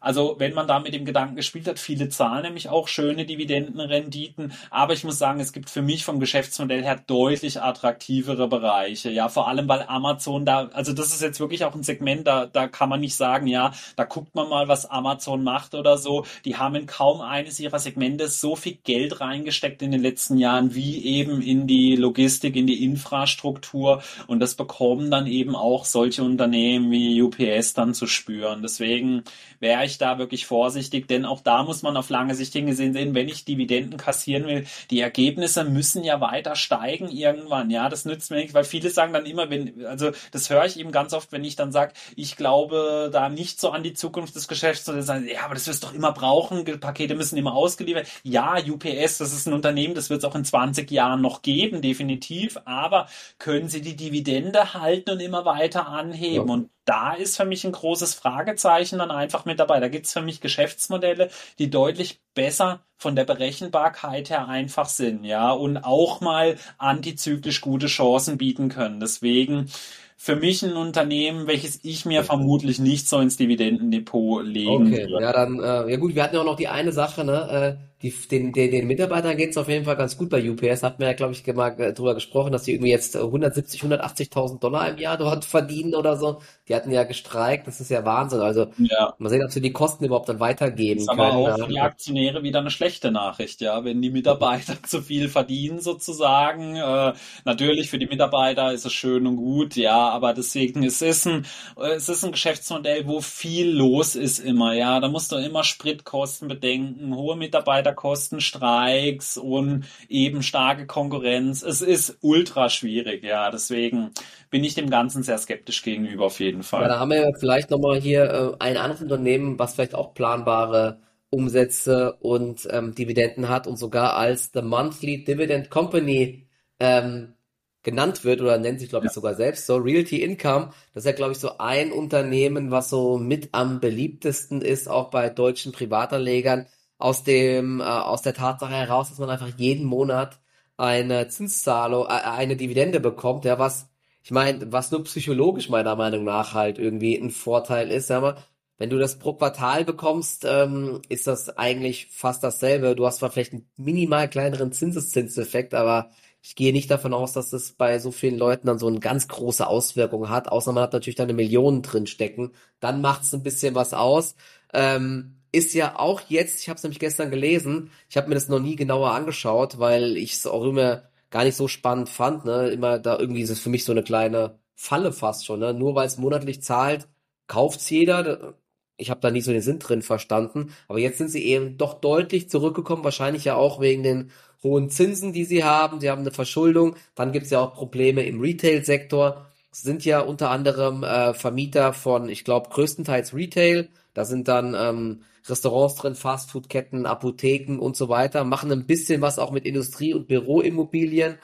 also wenn man da mit dem Gedanken gespielt hat, viele zahlen nämlich auch schöne Dividendenrenditen, aber ich muss sagen, es gibt für mich vom Geschäftsmodell her deutlich attraktivere Bereiche. Ja, vor allem weil Amazon da, also das ist jetzt wirklich auch ein Segment, da, da kann man nicht sagen, ja, da guckt man mal, was Amazon macht oder so. Die haben in kaum eines ihrer Segmente so viel Geld reingesteckt in den letzten Jahren wie eben in die Logistik, in die Infrastruktur und das bekommen dann eben auch solche Unternehmen wie UPS dann zu spüren. Deswegen wäre ich da wirklich vorsichtig, denn auch da muss man auf lange Sicht hingesehen sehen, wenn ich Dividenden kassieren will, die Ergebnisse müssen ja weiter steigen irgendwann. Ja, das nützt mir nichts, weil viele sagen dann immer, wenn, also das höre ich eben ganz oft, wenn ich dann sage, ich glaube da nicht so an die Zukunft des Geschäfts, sondern sagen, ja, aber das wirst du doch immer brauchen, Pakete müssen immer ausgeliefert. Ja, UPS, das ist ein Unternehmen, das wird es auch in 20 Jahren noch geben, definitiv, aber können sie die Dividende halten und immer weiter anheben? Ja. Und da ist für mich ein großes Fragezeichen dann einfach mit dabei. Da gibt es für mich Geschäftsmodelle, die deutlich besser von der Berechenbarkeit her einfach sind, ja, und auch mal antizyklisch gute Chancen bieten können. Deswegen für mich ein Unternehmen, welches ich mir vermutlich nicht so ins Dividendendepot legen okay. würde. Ja, dann, äh, ja gut, wir hatten ja auch noch die eine Sache, ne, äh, die, den, den, den Mitarbeitern geht's auf jeden Fall ganz gut bei UPS. Hat mir ja, glaube ich, mal drüber gesprochen, dass die irgendwie jetzt 170, 180.000 Dollar im Jahr dort verdienen oder so. Die hatten ja gestreikt. Das ist ja Wahnsinn. Also ja. mal sehen, ob sie die Kosten überhaupt dann weitergeben das ist können. Aber auch für die Aktionäre wieder eine schlechte Nachricht, ja, wenn die Mitarbeiter zu viel verdienen sozusagen. Äh, natürlich für die Mitarbeiter ist es schön und gut, ja, aber deswegen es ist ein es ist ein Geschäftsmodell, wo viel los ist immer, ja. Da musst du immer Spritkosten bedenken, hohe Mitarbeiter Mitarbeiterkosten, Streiks und eben starke Konkurrenz. Es ist ultra schwierig, ja. Deswegen bin ich dem Ganzen sehr skeptisch gegenüber auf jeden Fall. Ja, da haben wir vielleicht nochmal hier äh, ein anderes Unternehmen, was vielleicht auch planbare Umsätze und ähm, Dividenden hat und sogar als The Monthly Dividend Company ähm, genannt wird oder nennt sich, glaube ich, ja. sogar selbst so. Realty Income, das ist ja, glaube ich, so ein Unternehmen, was so mit am beliebtesten ist, auch bei deutschen Privatanlegern aus dem, äh, aus der Tatsache heraus, dass man einfach jeden Monat eine Zinszahlung, äh, eine Dividende bekommt, ja, was, ich meine, was nur psychologisch meiner Meinung nach halt irgendwie ein Vorteil ist, ja, wenn du das pro Quartal bekommst, ähm, ist das eigentlich fast dasselbe. Du hast zwar vielleicht einen minimal kleineren Zinseszinseffekt, aber ich gehe nicht davon aus, dass das bei so vielen Leuten dann so eine ganz große Auswirkung hat, außer man hat natürlich da eine Million drin stecken. Dann macht es ein bisschen was aus. Ähm, ist ja auch jetzt, ich habe es nämlich gestern gelesen, ich habe mir das noch nie genauer angeschaut, weil ich es auch immer gar nicht so spannend fand. Ne? Immer da irgendwie ist es für mich so eine kleine Falle fast schon. Ne? Nur weil es monatlich zahlt, kauft's jeder. Ich habe da nie so den Sinn drin verstanden. Aber jetzt sind sie eben doch deutlich zurückgekommen, wahrscheinlich ja auch wegen den hohen Zinsen, die sie haben. Sie haben eine Verschuldung. Dann gibt's ja auch Probleme im Retail-Sektor. Sind ja unter anderem äh, Vermieter von, ich glaube, größtenteils Retail. Da sind dann ähm, Restaurants drin, Fastfood-Ketten, Apotheken und so weiter. Machen ein bisschen was auch mit Industrie- und Büroimmobilien.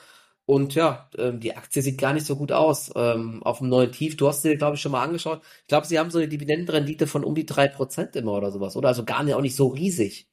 Und ja, ähm, die Aktie sieht gar nicht so gut aus. Ähm, auf dem neuen Tief, du hast sie, glaube ich, schon mal angeschaut. Ich glaube, sie haben so eine Dividendenrendite von um die drei Prozent immer oder sowas, oder? Also gar nicht, auch nicht so riesig.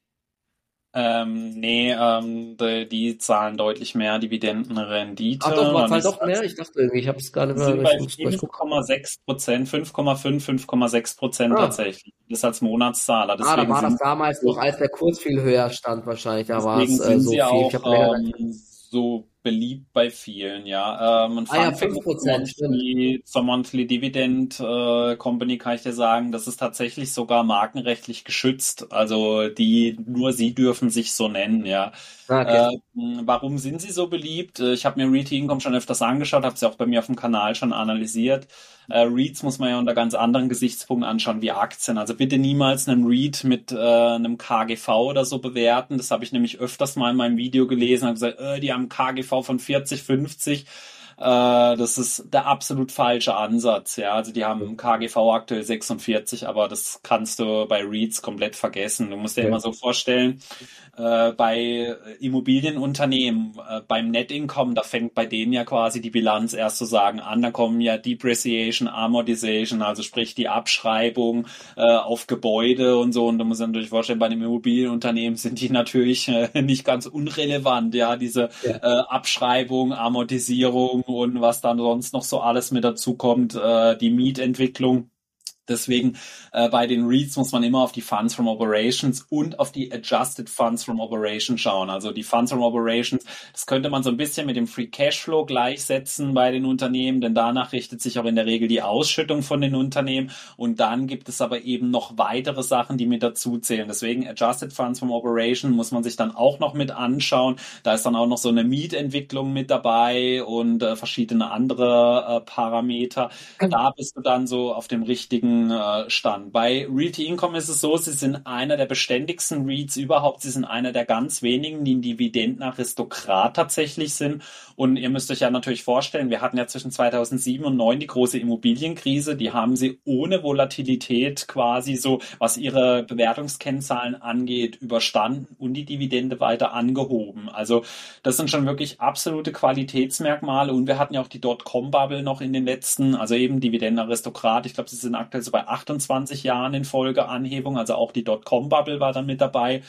Ähm, nee, ähm, die, die zahlen deutlich mehr Dividendenrendite. Ach doch, Man zahlt doch mehr? Ich dachte irgendwie, ich habe es bei Ich gleich gucken. 5,6 Prozent, 5,5, 5,6 Prozent Ah, tatsächlich. Das ist als Monatszahler. ah, da Deswegen war das damals noch, als der Kurs viel höher stand wahrscheinlich. Da war deswegen es äh, so viel. Ich auch länger. ähm, so beliebt bei vielen, ja. Ähm, ein Ah ja, Fun Fact fünf zur. Monthly, Dividend äh, Company kann ich dir sagen, das ist tatsächlich sogar markenrechtlich geschützt. Also die, nur sie dürfen sich so nennen, ja. Ah, okay. Ähm, warum sind sie so beliebt? Äh, Ich habe mir REIT Income schon öfters angeschaut, habe sie auch bei mir auf dem Kanal schon analysiert. Äh, REITs muss man ja unter ganz anderen Gesichtspunkten anschauen wie Aktien. Also bitte niemals einen REIT mit äh, einem KGV oder so bewerten. Das habe ich nämlich öfters mal in meinem Video gelesen. Habe gesagt, äh, die haben KGV von 40, 50. Äh, das ist der absolut falsche Ansatz. Ja, also die haben KGV aktuell 46, aber das kannst du bei REITs komplett vergessen. Du musst dir Okay. immer so vorstellen, äh, bei Immobilienunternehmen, äh, beim Net Income, da fängt bei denen ja quasi die Bilanz erst sozusagen an. Da kommen ja Depreciation, Amortization, also sprich die Abschreibung äh, auf Gebäude und so. Und da muss man natürlich vorstellen, bei einem Immobilienunternehmen sind die natürlich äh, nicht ganz unrelevant. Ja, diese Ja. Abschreibung, Amortisierung und was dann sonst noch so alles mit dazu kommt, äh, die Mietentwicklung. Deswegen äh, bei den REITs muss man immer auf die Funds from Operations und auf die Adjusted Funds from Operations schauen. Also die Funds from Operations, das könnte man so ein bisschen mit dem Free Cashflow gleichsetzen bei den Unternehmen, denn danach richtet sich auch in der Regel die Ausschüttung von den Unternehmen. Und dann gibt es aber eben noch weitere Sachen, die mit dazu zählen. Deswegen Adjusted Funds from Operation muss man sich dann auch noch mit anschauen. Da ist dann auch noch so eine Mietentwicklung mit dabei und äh, verschiedene andere äh, Parameter da bist du dann so auf dem richtigen äh, Stand. Bei Realty Income ist es so, sie sind einer der beständigsten REITs überhaupt. Sie sind einer der ganz wenigen, die ein Dividendenaristokrat tatsächlich sind. Und ihr müsst euch ja natürlich vorstellen, wir hatten ja zwischen 2007 und 2009 die große Immobilienkrise. Die haben sie ohne Volatilität quasi so, was ihre Bewertungskennzahlen angeht, überstanden und die Dividende weiter angehoben. Also das sind schon wirklich absolute Qualitätsmerkmale. Und wir hatten ja auch die Dotcom-Bubble noch in den letzten, also eben Dividendenaristokrat. Ich glaube, sie sind aktuell so bei 28 Jahren in Folge Anhebung. Also auch die Dotcom-Bubble war dann mit dabei.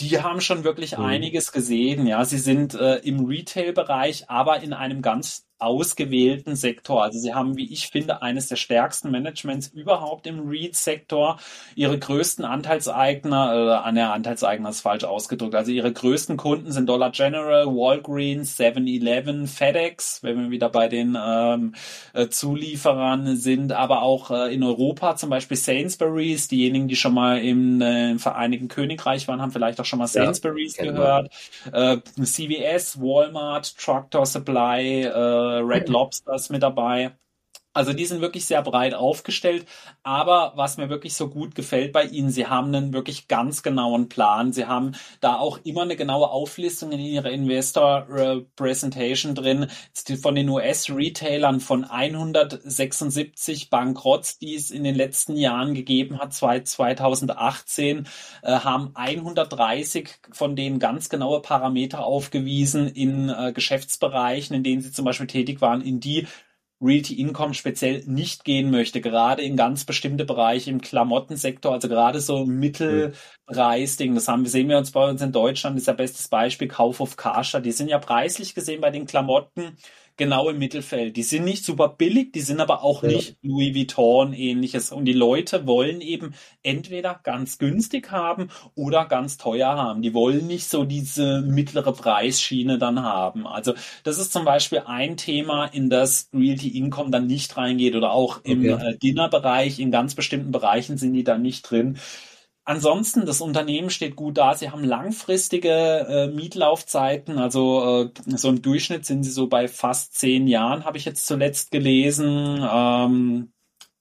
Die haben schon wirklich Mhm. einiges gesehen. Ja, sie sind äh, im Retail-Bereich, aber in einem ganz ausgewählten Sektor. Also sie haben, wie ich finde, eines der stärksten Managements überhaupt im REIT-Sektor. Ihre größten Anteilseigner, äh, ne, Anteilseigner ist falsch ausgedrückt. Also ihre größten Kunden sind Dollar General, Walgreens, 7-Eleven, FedEx, wenn wir wieder bei den ähm, äh, Zulieferern sind, aber auch äh, in Europa zum Beispiel Sainsbury's. Diejenigen, die schon mal im, äh, Vereinigten Königreich waren, haben vielleicht auch schon mal Ja, Sainsbury's man. gehört. Äh, CVS, Walmart, Tractor Supply, äh, Red Lobster ist mit dabei. Also die sind wirklich sehr breit aufgestellt, aber was mir wirklich so gut gefällt bei ihnen, sie haben einen wirklich ganz genauen Plan. Sie haben da auch immer eine genaue Auflistung in ihrer Investor äh, Presentation drin von den US-Retailern von 176 Bankrotts, die es in den letzten Jahren gegeben hat, zwei- 2018, äh, haben 130 von denen ganz genaue Parameter aufgewiesen in äh, Geschäftsbereichen, in denen sie zum Beispiel tätig waren, in die Realty Income speziell nicht gehen möchte, gerade in ganz bestimmte Bereiche im Klamottensektor, also gerade so Mittelpreisding, das haben wir, sehen wir uns bei uns in Deutschland, ist ja bestes Beispiel Kauf auf Karstadt, die sind ja preislich gesehen bei den Klamotten genau im Mittelfeld. Die sind nicht super billig, die sind aber auch ja. nicht Louis Vuitton ähnliches. Und die Leute wollen eben entweder ganz günstig haben oder ganz teuer haben. Die wollen nicht so diese mittlere Preisschiene dann haben. Also das ist zum Beispiel ein Thema, in das Realty Income dann nicht reingeht oder auch im okay. äh, Dinnerbereich, in ganz bestimmten Bereichen sind die da nicht drin. Ansonsten, das Unternehmen steht gut da. Sie haben langfristige äh, Mietlaufzeiten. Also äh, so im Durchschnitt sind sie so bei fast zehn Jahren, habe ich jetzt zuletzt gelesen. Ähm,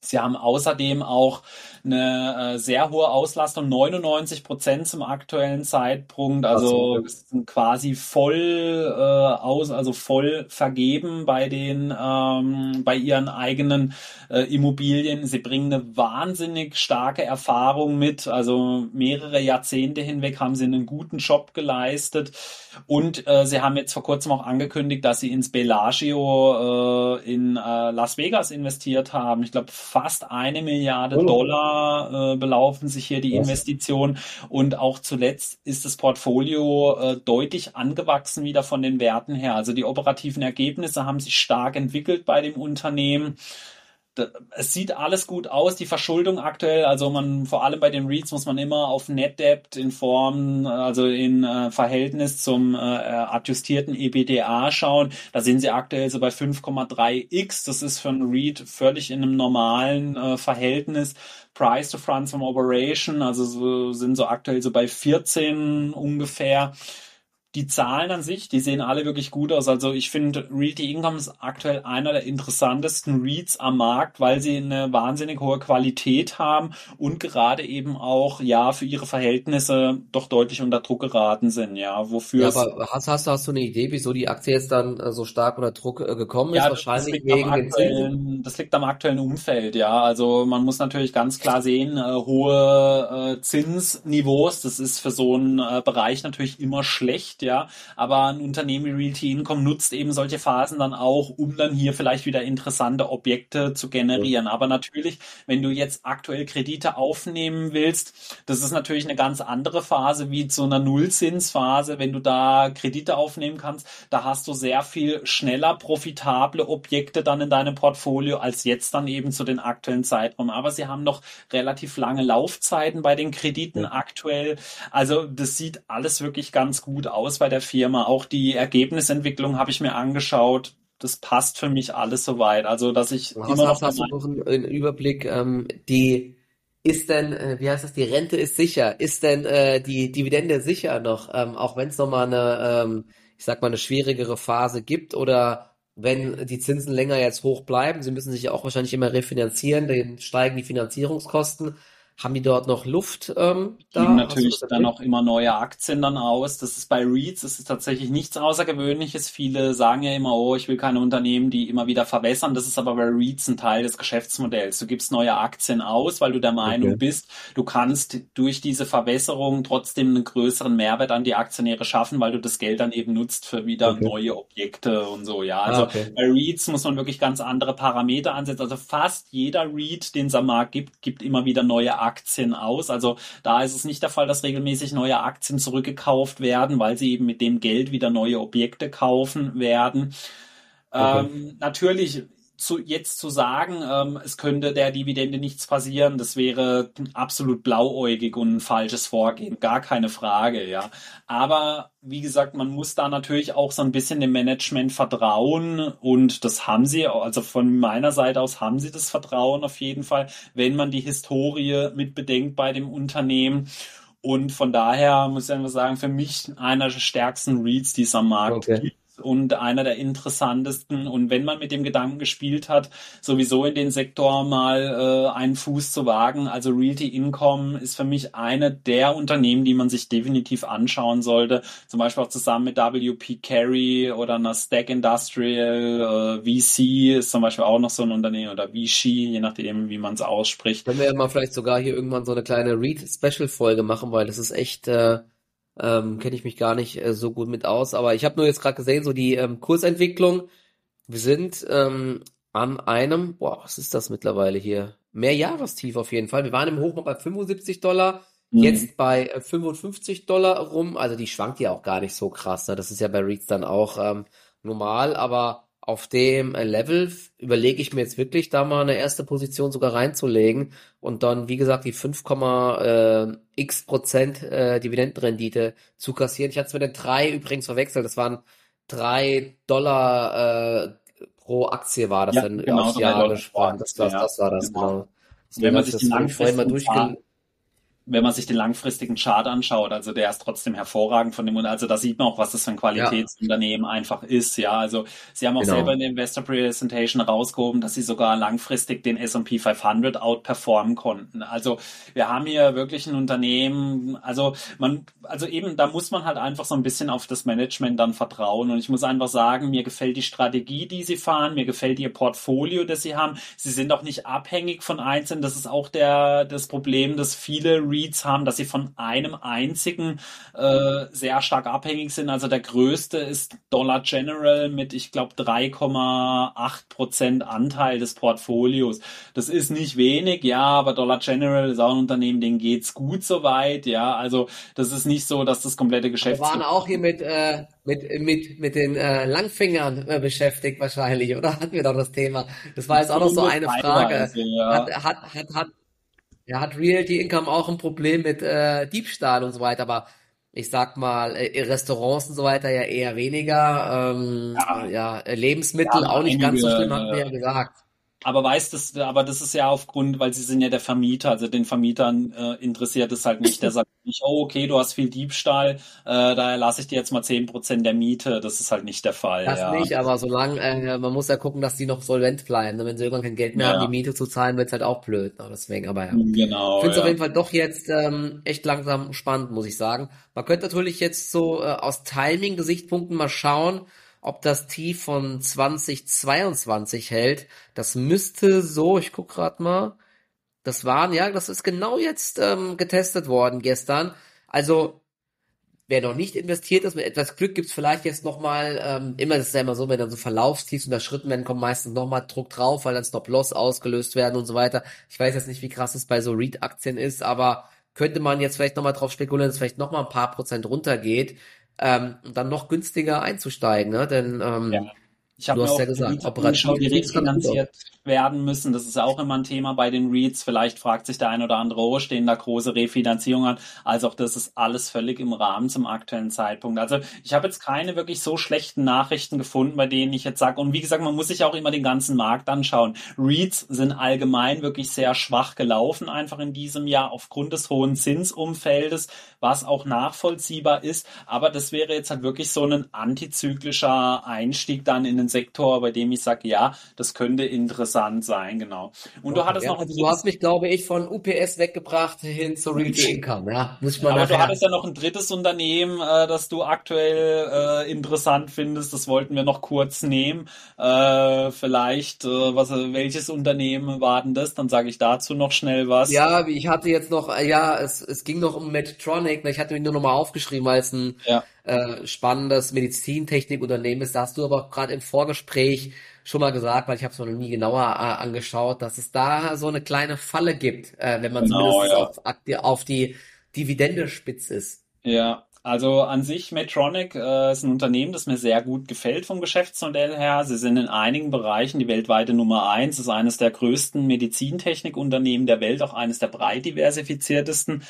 sie haben außerdem auch eine äh, sehr hohe Auslastung, 99 Prozent zum aktuellen Zeitpunkt, also so. quasi voll äh, aus, also voll vergeben bei den ähm, bei ihren eigenen äh, Immobilien. Sie bringen eine wahnsinnig starke Erfahrung mit, also mehrere Jahrzehnte hinweg haben sie einen guten Job geleistet und äh, sie haben jetzt vor kurzem auch angekündigt, dass sie ins Bellagio äh, in äh, Las Vegas investiert haben. Ich glaube fast eine Milliarde oh. Dollar äh, belaufen sich hier die Investitionen. Und auch zuletzt ist das Portfolio äh, deutlich angewachsen wieder von den Werten her. Also die operativen Ergebnisse haben sich stark entwickelt bei dem Unternehmen es sieht alles gut aus, die Verschuldung aktuell, also man, vor allem bei den REITs muss man immer auf Net Debt in Form, also in äh, Verhältnis zum äh, adjustierten EBDA schauen. Da sind sie aktuell so bei 5,3x. Das ist für ein REIT völlig in einem normalen äh, Verhältnis. Price to Funds from Operation, also so, sind so aktuell so bei 14 ungefähr die Zahlen an sich, die sehen alle wirklich gut aus. Also ich finde, Realty Income ist aktuell einer der interessantesten REITs am Markt, weil sie eine wahnsinnig hohe Qualität haben und gerade eben auch, ja, für ihre Verhältnisse doch deutlich unter Druck geraten sind, ja, wofür Ja, aber hast, hast, hast du eine Idee, wieso die Aktie jetzt dann äh, so stark unter Druck äh, gekommen ist? Ja, Wahrscheinlich wegen den Zinsen? Das liegt am aktuellen Umfeld, ja. Also man muss natürlich ganz klar sehen, äh, hohe äh, Zinsniveaus, das ist für so einen äh, Bereich natürlich immer schlecht nicht, ja. Aber ein Unternehmen wie Realty Income nutzt eben solche Phasen dann auch, um dann hier vielleicht wieder interessante Objekte zu generieren. Aber natürlich, wenn du jetzt aktuell Kredite aufnehmen willst, das ist natürlich eine ganz andere Phase wie zu einer Nullzinsphase. Wenn du da Kredite aufnehmen kannst, da hast du sehr viel schneller profitable Objekte dann in deinem Portfolio als jetzt dann eben zu den aktuellen Zeitraum. Aber sie haben noch relativ lange Laufzeiten bei den Krediten ja. aktuell. Also das sieht alles wirklich ganz gut aus aus bei der Firma. Auch die Ergebnisentwicklung habe ich mir angeschaut. Das passt für mich alles soweit. Also, dass ich immer noch. Hast du noch einen, einen Überblick? Ähm, die ist denn, äh, wie heißt das, die Rente ist sicher? Ist denn äh, die Dividende sicher noch, ähm, auch wenn es nochmal eine, ähm, ich sag mal, eine schwierigere Phase gibt oder wenn die Zinsen länger jetzt hoch bleiben, sie müssen sich ja auch wahrscheinlich immer refinanzieren, dann steigen die Finanzierungskosten. Haben die dort noch Luft ähm, da? Geben natürlich dann auch immer neue Aktien dann aus. Das ist bei REITs, das ist tatsächlich nichts Außergewöhnliches. Viele sagen ja immer, oh, ich will keine Unternehmen, die immer wieder verbessern. Das ist aber bei REITs ein Teil des Geschäftsmodells. Du gibst neue Aktien aus, weil du der Meinung okay. bist, du kannst durch diese Verbesserung trotzdem einen größeren Mehrwert an die Aktionäre schaffen, weil du das Geld dann eben nutzt für wieder okay. neue Objekte und so. Ja, also ah, okay. bei REITs muss man wirklich ganz andere Parameter ansetzen. Also fast jeder REIT, den es am Markt gibt, gibt immer wieder neue Aktien Aktien aus. Also da ist es nicht der Fall, dass regelmäßig neue Aktien zurückgekauft werden, weil sie eben mit dem Geld wieder neue Objekte kaufen werden. Okay. Ähm, natürlich zu, jetzt zu sagen, ähm, es könnte der Dividende nichts passieren, das wäre absolut blauäugig und ein falsches Vorgehen, gar keine Frage, ja. Aber wie gesagt, man muss da natürlich auch so ein bisschen dem Management vertrauen und das haben sie, also von meiner Seite aus haben sie das Vertrauen auf jeden Fall, wenn man die Historie mit bedenkt bei dem Unternehmen. Und von daher muss ich einfach sagen, für mich einer der stärksten Reads, die es am Markt okay. gibt und einer der interessantesten. Und wenn man mit dem Gedanken gespielt hat, sowieso in den Sektor mal äh, einen Fuß zu wagen, also Realty Income ist für mich eine der Unternehmen, die man sich definitiv anschauen sollte. Zum Beispiel auch zusammen mit WP Carry oder einer Stack Industrial, äh, VC ist zum Beispiel auch noch so ein Unternehmen oder Vichy, je nachdem, wie man es ausspricht. Können wir ja mal vielleicht sogar hier irgendwann so eine kleine Read-Special-Folge machen, weil das ist echt äh, ähm, kenne ich mich gar nicht äh, so gut mit aus. Aber ich habe nur jetzt gerade gesehen, so die ähm, Kursentwicklung. Wir sind ähm, an einem, boah, was ist das mittlerweile hier? Mehr Jahrestief auf jeden Fall. Wir waren im Hoch bei 75 Dollar, mhm. jetzt bei äh, 55 Dollar rum. Also die schwankt ja auch gar nicht so krass. Ne? Das ist ja bei REITs dann auch ähm, normal, aber auf dem Level überlege ich mir jetzt wirklich, da mal eine erste Position sogar reinzulegen und dann, wie gesagt, die 5,x Prozent äh, Dividendenrendite zu kassieren. Ich hatte es mit den drei übrigens verwechselt. Das waren drei Dollar äh, pro Aktie war das Ja, dann genau, aufs Jahr gesprochen. pro Das, das, das war das, genau. genau. Wenn man sich das vorhin mal langfristigen durchge wenn man sich den langfristigen Chart anschaut, also der ist trotzdem hervorragend von dem, also da sieht man auch, was das für ein Ja, Qualitätsunternehmen einfach ist, ja. Also Sie haben auch selber in genau. der Investor Presentation rausgehoben, dass Sie sogar langfristig den S&P 500 outperformen konnten. Also wir haben hier wirklich ein Unternehmen, also man, also eben, da muss man halt einfach so ein bisschen auf das Management dann vertrauen und ich muss einfach sagen, mir gefällt die Strategie, die Sie fahren, mir gefällt Ihr Portfolio, das Sie haben. Sie sind auch nicht abhängig von einzelnen, das ist auch der, das Problem, dass viele REITs haben, dass sie von einem einzigen äh, sehr stark abhängig sind. Also der größte ist Dollar General mit, ich glaube, 3,8 Prozent Anteil des Portfolios. Das ist nicht wenig, ja, aber Dollar General ist auch ein Unternehmen, denen geht's gut soweit, ja. Also das ist nicht so, dass das komplette Wir Geschäfts waren auch hier mit, äh, mit, mit, mit den äh, Langfingern äh, beschäftigt wahrscheinlich, oder? Hatten wir doch das Thema. Das war jetzt auch noch so eine Frage. Hat, hat, hat, hat, ja, hat Realty Income auch ein Problem mit äh, Diebstahl und so weiter, aber ich sag mal, äh, Restaurants und so weiter ja eher weniger. Ähm, Ja, ja, äh, ja, Lebensmittel auch nicht ganz so schlimm, hatten wir einige, ja gesagt. Aber weißt du, aber das ist ja aufgrund, weil sie sind ja der Vermieter, also den Vermietern äh, interessiert es halt nicht. Der sagt nicht, oh okay, du hast viel Diebstahl, äh, daher lasse ich dir jetzt mal 10% der Miete. Das ist halt nicht der Fall, Das ja. nicht, aber solange, äh, man muss ja gucken, dass die noch solvent bleiben. ne? Wenn sie irgendwann kein Geld mehr haben, die Ja, Miete zu zahlen, wird's halt auch blöd. Ne? Deswegen, aber ja. genau, Ich finde es auf ja. jeden Fall doch jetzt ähm, echt langsam spannend, muss ich sagen. Man könnte natürlich jetzt so äh, aus Timing-Gesichtspunkten mal schauen, ob das Tief von 2022 hält. Das müsste so, ich guck grad mal, das waren, ja, das ist genau jetzt ähm, getestet worden gestern. Also Wer noch nicht investiert ist, mit etwas Glück gibt's vielleicht jetzt nochmal, ähm, immer, das ist ja immer so, wenn dann so Verlaufstiefs unterschritten werden, kommt meistens nochmal Druck drauf, weil dann Stop-Loss ausgelöst werden und so weiter. Ich weiß jetzt nicht, wie krass es bei so REIT-Aktien ist, aber könnte man jetzt vielleicht nochmal drauf spekulieren, dass vielleicht nochmal ein paar Prozent runtergeht, ähm, dann noch günstiger einzusteigen, ne? Denn, Ja. Ich habe mir auch ja gesagt, die aus. refinanziert werden müssen. Das ist ja auch immer ein Thema bei den REITs. Vielleicht fragt sich der ein oder andere, oh, stehen da große Refinanzierungen an? Also auch das ist alles völlig im Rahmen zum aktuellen Zeitpunkt. Also ich habe jetzt keine wirklich so schlechten Nachrichten gefunden, bei denen ich jetzt sage, und wie gesagt, man muss sich auch immer den ganzen Markt anschauen. REITs sind allgemein wirklich sehr schwach gelaufen, einfach in diesem Jahr aufgrund des hohen Zinsumfeldes, was auch nachvollziehbar ist. Aber das wäre jetzt halt wirklich so ein antizyklischer Einstieg dann in den Sektor, bei dem ich sage, ja, das könnte interessant sein, genau. Und du Okay, hattest ja, noch ein also du hast mich, glaube ich, von UPS weggebracht hin zu Realty Income, ja. Muss ich mal aber du hattest ja noch ein drittes Unternehmen, äh, das du aktuell äh, interessant findest. Das wollten wir noch kurz nehmen. Äh, vielleicht, äh, was, welches Unternehmen war denn das? Dann sage ich dazu noch schnell was. Ja, ich hatte jetzt noch, ja, es, es ging noch um Medtronic. Ich hatte mir nur noch mal aufgeschrieben, weil es ein Ja. Äh, spannendes Medizintechnikunternehmen ist. Da hast du aber gerade im Vorgespräch schon mal gesagt, weil ich habe es noch nie genauer äh, angeschaut, dass es da so eine kleine Falle gibt, äh, wenn man Genau, zumindest ja. auf, auf die Dividende spitz ist. Ja, also an sich Medtronic äh, ist ein Unternehmen, das mir sehr gut gefällt vom Geschäftsmodell her. Sie sind in einigen Bereichen die weltweite Nummer eins, ist eines der größten Medizintechnikunternehmen der Welt, auch eines der breit diversifiziertesten.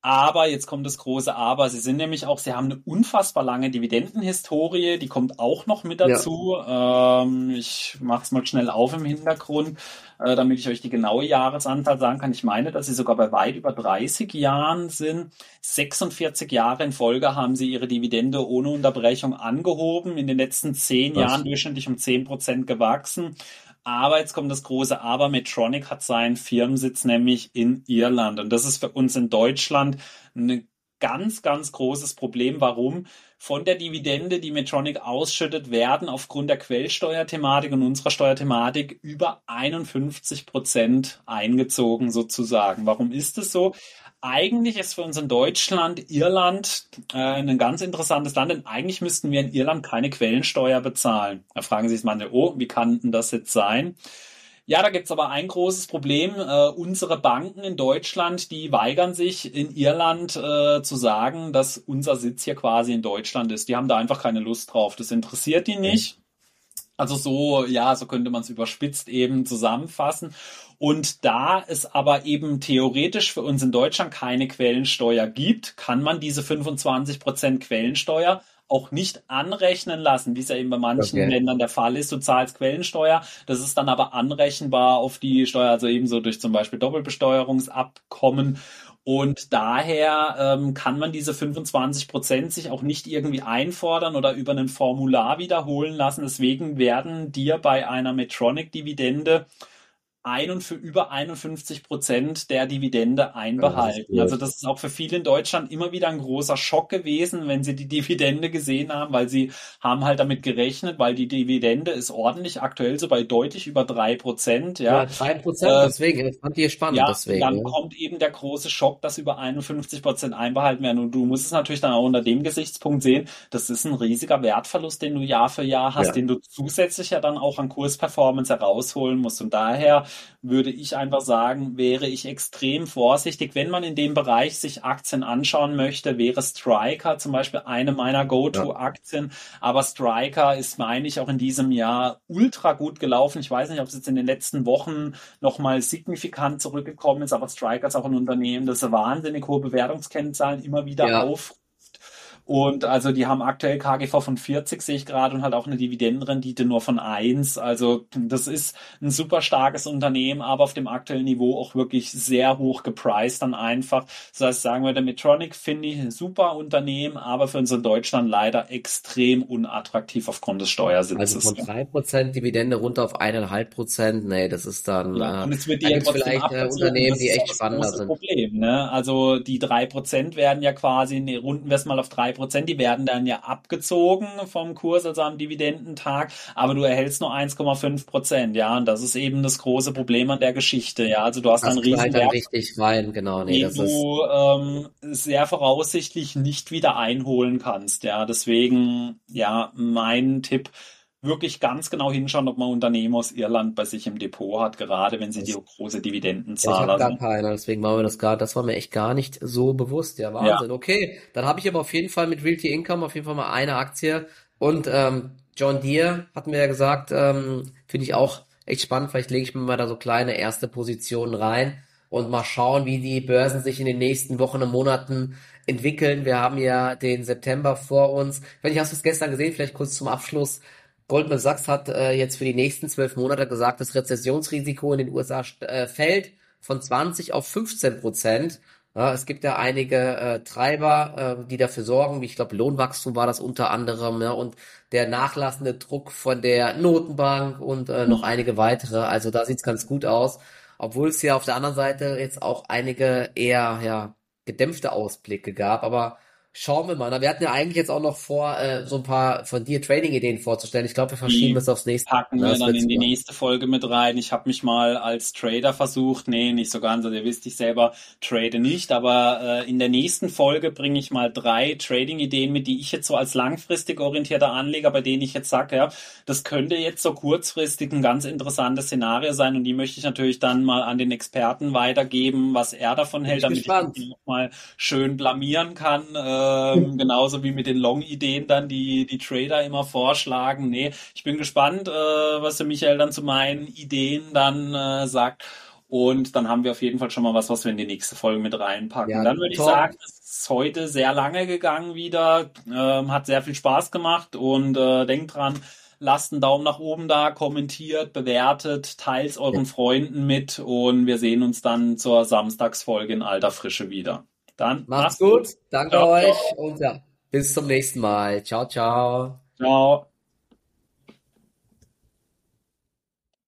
Aber jetzt kommt das große Aber. Sie sind nämlich auch, sie haben eine unfassbar lange Dividendenhistorie, die kommt auch noch mit Ja. dazu. Ähm, ich mache es mal schnell auf im Hintergrund, äh, damit ich euch die genaue Jahresanzahl sagen kann. Ich meine, dass sie sogar bei weit über 30 Jahren sind. 46 Jahre in Folge haben sie ihre Dividende ohne Unterbrechung angehoben. In den letzten zehn Krass. Jahren durchschnittlich um 10 Prozent gewachsen. Aber jetzt kommt das große Aber. Medtronic hat seinen Firmensitz nämlich in Irland. Und das ist für uns in Deutschland ein ganz, ganz großes Problem. Warum? Von der Dividende, die Medtronic ausschüttet, werden aufgrund der Quellsteuerthematik und unserer Steuerthematik über 51 Prozent eingezogen sozusagen. Warum ist es so? Eigentlich ist für uns in Deutschland Irland äh, ein ganz interessantes Land, denn eigentlich müssten wir in Irland keine Quellensteuer bezahlen. Da fragen sich manche, oh, wie kann denn das jetzt sein? Ja, da gibt's aber ein großes Problem. Äh, unsere Banken in Deutschland, die weigern sich in Irland äh, zu sagen, dass unser Sitz hier quasi in Deutschland ist. Die haben da einfach keine Lust drauf. Das interessiert die nicht. Also so, ja, so könnte man es überspitzt eben zusammenfassen. Und da es aber eben theoretisch für uns in Deutschland keine Quellensteuer gibt, kann man diese 25 Prozent Quellensteuer auch nicht anrechnen lassen, wie es ja eben bei manchen okay. Ländern der Fall ist. Du zahlst Quellensteuer, das ist dann aber anrechenbar auf die Steuer, also ebenso durch zum Beispiel Doppelbesteuerungsabkommen. Und daher ähm, kann man diese 25 Prozent sich auch nicht irgendwie einfordern oder über ein Formular wiederholen lassen. Deswegen werden dir bei einer Metronic-Dividende ein und für über 51 Prozent der Dividende einbehalten. Ja, das also das ist auch für viele in Deutschland immer wieder ein großer Schock gewesen, wenn sie die Dividende gesehen haben, weil sie haben halt damit gerechnet, weil die Dividende ist ordentlich aktuell so bei deutlich über drei Prozent. Ja, drei ja, Prozent, äh, deswegen, das fand ich spannend. Ja, deswegen, dann ja. kommt eben der große Schock, dass über 51 Prozent einbehalten werden. Und du musst es natürlich dann auch unter dem Gesichtspunkt sehen, das ist ein riesiger Wertverlust, den du Jahr für Jahr hast, den du zusätzlich ja dann auch an Kursperformance herausholen musst. Und daher würde ich einfach sagen, wäre ich extrem vorsichtig. Wenn man in dem Bereich sich Aktien anschauen möchte, wäre Striker zum Beispiel eine meiner Go-To-Aktien. Aber Striker ist, meine ich, auch in diesem Jahr ultra gut gelaufen. Ich weiß nicht, ob es jetzt in den letzten Wochen nochmal signifikant zurückgekommen ist, aber Striker ist auch ein Unternehmen, das wahnsinnig hohe Bewertungskennzahlen immer wieder ja. auf und also die haben aktuell KGV von 40, sehe ich gerade, und halt auch eine Dividendenrendite nur von 1. Also das ist ein super starkes Unternehmen, aber auf dem aktuellen Niveau auch wirklich sehr hoch gepriced dann einfach. Das heißt, sagen wir, der Metronic finde ich ein super Unternehmen, aber für uns in Deutschland leider extrem unattraktiv aufgrund des Steuersitzes. Also von 3% Dividende runter auf 1,5%, nee, das ist dann, ja, und es wird die ja vielleicht äh, Unternehmen, die echt spannend sind. Problem, ne? Also die 3% werden ja quasi, nee, runden wir es mal auf 3% Prozent, die werden dann ja abgezogen vom Kurs, also am Dividendentag, aber du erhältst nur 1,5 Prozent, ja, und das ist eben das große Problem an der Geschichte, ja, also du hast das dann riesen dann richtig rein, genau, nee, den du ähm, sehr voraussichtlich nicht wieder einholen kannst, ja, deswegen, ja, mein Tipp, wirklich ganz genau hinschauen, ob man Unternehmen aus Irland bei sich im Depot hat, gerade wenn sie die große Dividendenzahler ja, ich habe gar keine, deswegen war mir das gar, das war mir echt gar nicht so bewusst. Ja, Wahnsinn. Ja. Okay, dann habe ich aber auf jeden Fall mit Realty Income auf jeden Fall mal eine Aktie und ähm, John Deere hatten wir ja gesagt, ähm, finde ich auch echt spannend. Vielleicht lege ich mir mal da so kleine erste Positionen rein und mal schauen, wie die Börsen sich in den nächsten Wochen und Monaten entwickeln. Wir haben ja den September vor uns. Wenn ich hast du es gestern gesehen, vielleicht kurz zum Abschluss. Goldman Sachs hat äh, jetzt für die nächsten zwölf Monate gesagt, das Rezessionsrisiko in den USA äh, fällt von 20 auf 15 Prozent. Ja, es gibt ja einige äh, Treiber, äh, die dafür sorgen, wie ich glaube, Lohnwachstum war das unter anderem, ja, und der nachlassende Druck von der Notenbank und äh, noch einige weitere. Also da sieht's ganz gut aus, obwohl es ja auf der anderen Seite jetzt auch einige eher ja gedämpfte Ausblicke gab. Aber Schauen wir mal. Wir hatten ja eigentlich jetzt auch noch vor, äh, so ein paar von dir Trading-Ideen vorzustellen. Ich glaube, wir verschieben es aufs nächste. Packen wir dann in die nächste Folge mit rein. Ich habe mich mal als Trader versucht. Nee, nicht so ganz. Also ihr wisst, ich selber trade nicht. Aber äh, in der nächsten Folge bringe ich mal drei Trading-Ideen mit, die ich jetzt so als langfristig orientierter Anleger, bei denen ich jetzt sage, ja, das könnte jetzt so kurzfristig ein ganz interessantes Szenario sein. Und die möchte ich natürlich dann mal an den Experten weitergeben, was er davon hält, damit gespannt. ich noch mal schön blamieren kann. Äh, ähm, genauso wie mit den Long-Ideen dann, die die Trader immer vorschlagen. Nee, ich bin gespannt, äh, was der Michael dann zu meinen Ideen dann äh, sagt. Und dann haben wir auf jeden Fall schon mal was, was wir in die nächste Folge mit reinpacken. Ja, dann würde ich sagen, es ist heute sehr lange gegangen wieder. Ähm, hat sehr viel Spaß gemacht und äh, denkt dran, lasst einen Daumen nach oben da, kommentiert, bewertet, teilt euren Freunden mit und wir sehen uns dann zur Samstagsfolge in alter Frische wieder. Dann macht's gut. Danke ciao, euch ciao. und ja, bis zum nächsten Mal. Ciao, ciao. Ciao.